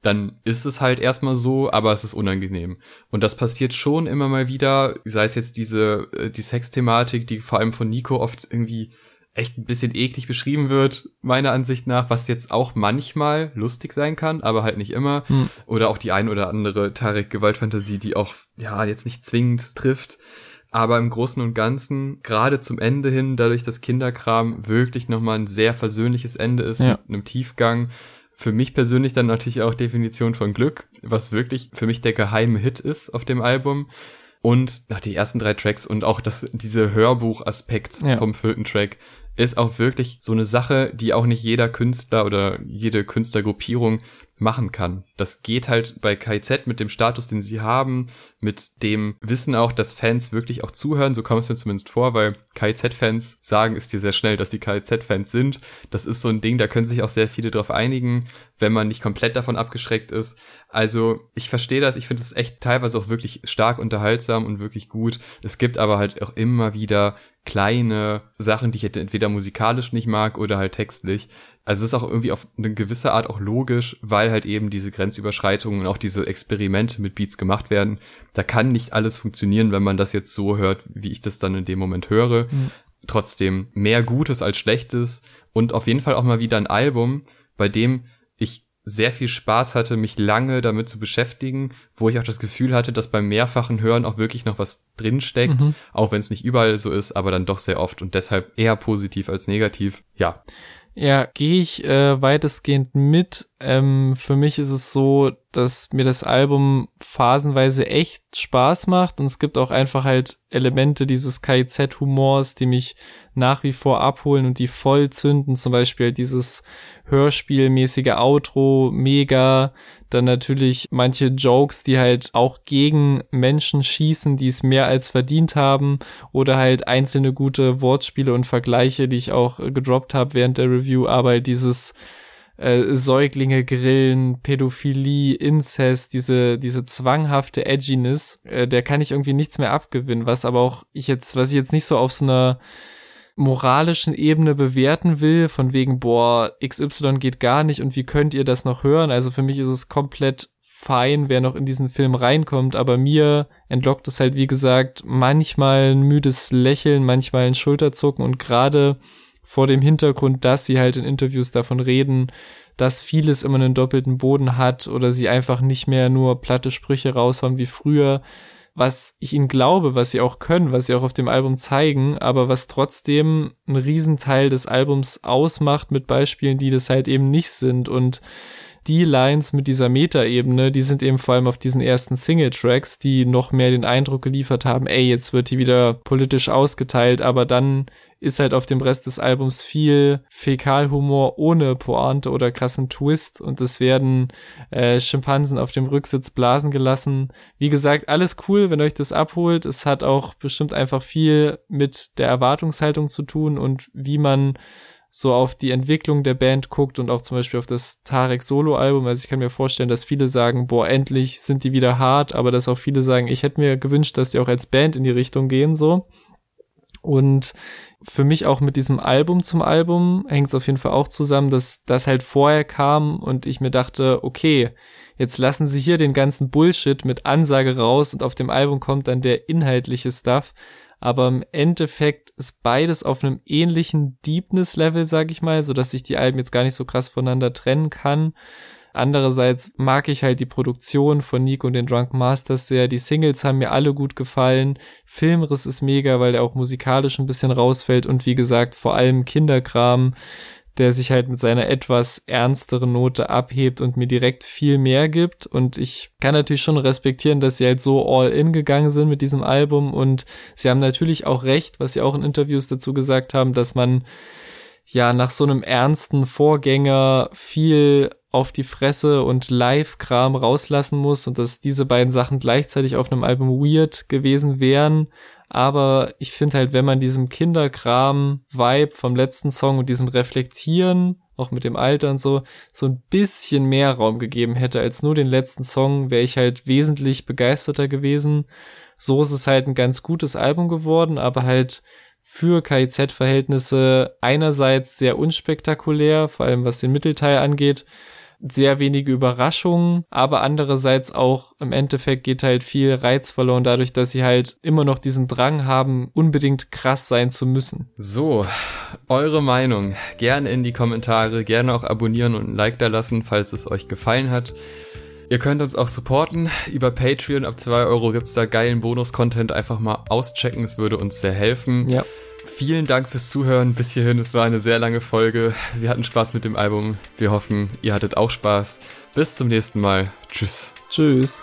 dann ist es halt erstmal so, aber es ist unangenehm. Und das passiert schon immer mal wieder, sei es jetzt diese, äh, die Sexthematik, die vor allem von Nico oft irgendwie echt ein bisschen eklig beschrieben wird, meiner Ansicht nach, was jetzt auch manchmal lustig sein kann, aber halt nicht immer. Hm. Oder auch die ein oder andere Tarek-Gewaltfantasie, die auch, ja, jetzt nicht zwingend trifft aber im Großen und Ganzen, gerade zum Ende hin, dadurch, dass Kinderkram wirklich nochmal ein sehr versöhnliches Ende ist, Ja. mit einem Tiefgang. Für mich persönlich dann natürlich auch Definition von Glück, was wirklich für mich der geheime Hit ist auf dem Album. Und nach die ersten drei Tracks und auch das, diese Hörbuch-Aspekt Ja. vom vierten Track ist auch wirklich so eine Sache, die auch nicht jeder Künstler oder jede Künstlergruppierung machen kann. Das geht halt bei KIZ mit dem Status, den sie haben, mit dem Wissen auch, dass Fans wirklich auch zuhören, so kommt es mir zumindest vor, weil KIZ-Fans sagen es dir sehr schnell, dass die KIZ-Fans sind. Das ist so ein Ding, da können sich auch sehr viele drauf einigen, wenn man nicht komplett davon abgeschreckt ist. Also ich verstehe das, ich finde es echt teilweise auch wirklich stark unterhaltsam und wirklich gut. Es gibt aber halt auch immer wieder kleine Sachen, die ich entweder musikalisch nicht mag oder halt textlich. Also es ist auch irgendwie auf eine gewisse Art auch logisch, weil halt eben diese Grenzüberschreitungen und auch diese Experimente mit Beats gemacht werden. Da kann nicht alles funktionieren, wenn man das jetzt so hört, wie ich das dann in dem Moment höre. Mhm. Trotzdem mehr Gutes als Schlechtes und auf jeden Fall auch mal wieder ein Album, bei dem ich sehr viel Spaß hatte, mich lange damit zu beschäftigen, wo ich auch das Gefühl hatte, dass beim mehrfachen Hören auch wirklich noch was drinsteckt, Mhm. auch wenn es nicht überall so ist, aber dann doch sehr oft und deshalb eher positiv als negativ. Ja, Ja, gehe ich äh, weitestgehend mit. Ähm, für mich ist es so, dass mir das Album phasenweise echt Spaß macht und es gibt auch einfach halt Elemente dieses KIZ-Humors, die mich nach wie vor abholen und die voll zünden. Zum Beispiel dieses Hörspielmäßige Outro, mega. Dann natürlich manche Jokes, die halt auch gegen Menschen schießen, die es mehr als verdient haben. Oder halt einzelne gute Wortspiele und Vergleiche, die ich auch gedroppt habe während der Review. Aber halt dieses äh, Säuglinge grillen, Pädophilie, Inzest, diese, diese zwanghafte Edginess, äh, der kann ich irgendwie nichts mehr abgewinnen, was aber auch ich jetzt, was ich jetzt nicht so auf so einer moralischen Ebene bewerten will, von wegen, boah, XY geht gar nicht und wie könnt ihr das noch hören? Also für mich ist es komplett fein, wer noch in diesen Film reinkommt, aber mir entlockt es halt, wie gesagt, manchmal ein müdes Lächeln, manchmal ein Schulterzucken und gerade vor dem Hintergrund, dass sie halt in Interviews davon reden, dass vieles immer einen doppelten Boden hat oder sie einfach nicht mehr nur platte Sprüche raushauen wie früher, was ich ihnen glaube, was sie auch können, was sie auch auf dem Album zeigen, aber was trotzdem einen Riesenteil des Albums ausmacht mit Beispielen, die das halt eben nicht sind. Und die Lines mit dieser Meta-Ebene, die sind eben vor allem auf diesen ersten Single-Tracks, die noch mehr den Eindruck geliefert haben, ey, jetzt wird die wieder politisch ausgeteilt, aber dann ist halt auf dem Rest des Albums viel Fäkalhumor ohne Pointe oder krassen Twist und es werden äh, Schimpansen auf dem Rücksitz blasen gelassen. Wie gesagt, alles cool, wenn euch das abholt. Es hat auch bestimmt einfach viel mit der Erwartungshaltung zu tun und wie man so auf die Entwicklung der Band guckt und auch zum Beispiel auf das Tarek Solo-Album. Also ich kann mir vorstellen, dass viele sagen, boah, endlich sind die wieder hart, aber dass auch viele sagen, ich hätte mir gewünscht, dass die auch als Band in die Richtung gehen, so. Und für mich auch mit diesem Album zum Album hängt es auf jeden Fall auch zusammen, dass das halt vorher kam und ich mir dachte, okay, jetzt lassen sie hier den ganzen Bullshit mit Ansage raus und auf dem Album kommt dann der inhaltliche Stuff aber im Endeffekt ist beides auf einem ähnlichen Deepness-Level, sag ich mal, so dass sich die Alben jetzt gar nicht so krass voneinander trennen kann. Andererseits mag ich halt die Produktion von Nico und den Drunk Masters sehr. Die Singles haben mir alle gut gefallen. Filmriss ist mega, weil der auch musikalisch ein bisschen rausfällt und wie gesagt, vor allem Kinderkram der sich halt mit seiner etwas ernsteren Note abhebt und mir direkt viel mehr gibt. Und ich kann natürlich schon respektieren, dass sie halt so all in gegangen sind mit diesem Album. Und sie haben natürlich auch recht, was sie auch in Interviews dazu gesagt haben, dass man ja nach so einem ernsten Vorgänger viel auf die Fresse und Live-Kram rauslassen muss und dass diese beiden Sachen gleichzeitig auf einem Album weird gewesen wären. Aber ich finde halt, wenn man diesem Kinderkram-Vibe vom letzten Song und diesem Reflektieren, auch mit dem Alter und so, so ein bisschen mehr Raum gegeben hätte als nur den letzten Song, wäre ich halt wesentlich begeisterter gewesen. So ist es halt ein ganz gutes Album geworden, aber halt für KIZ-Verhältnisse einerseits sehr unspektakulär, vor allem was den Mittelteil angeht, sehr wenige Überraschungen, aber andererseits auch im Endeffekt geht halt viel Reiz verloren dadurch, dass sie halt immer noch diesen Drang haben, unbedingt krass sein zu müssen. So, eure Meinung gerne in die Kommentare, gerne auch abonnieren und ein Like da lassen, falls es euch gefallen hat. Ihr könnt uns auch supporten. Über Patreon ab 2 Euro gibt's da geilen Bonus-Content. Einfach mal auschecken, es würde uns sehr helfen. Ja. Vielen Dank fürs Zuhören bis hierhin. Es war eine sehr lange Folge. Wir hatten Spaß mit dem Album. Wir hoffen, ihr hattet auch Spaß. Bis zum nächsten Mal. Tschüss. Tschüss.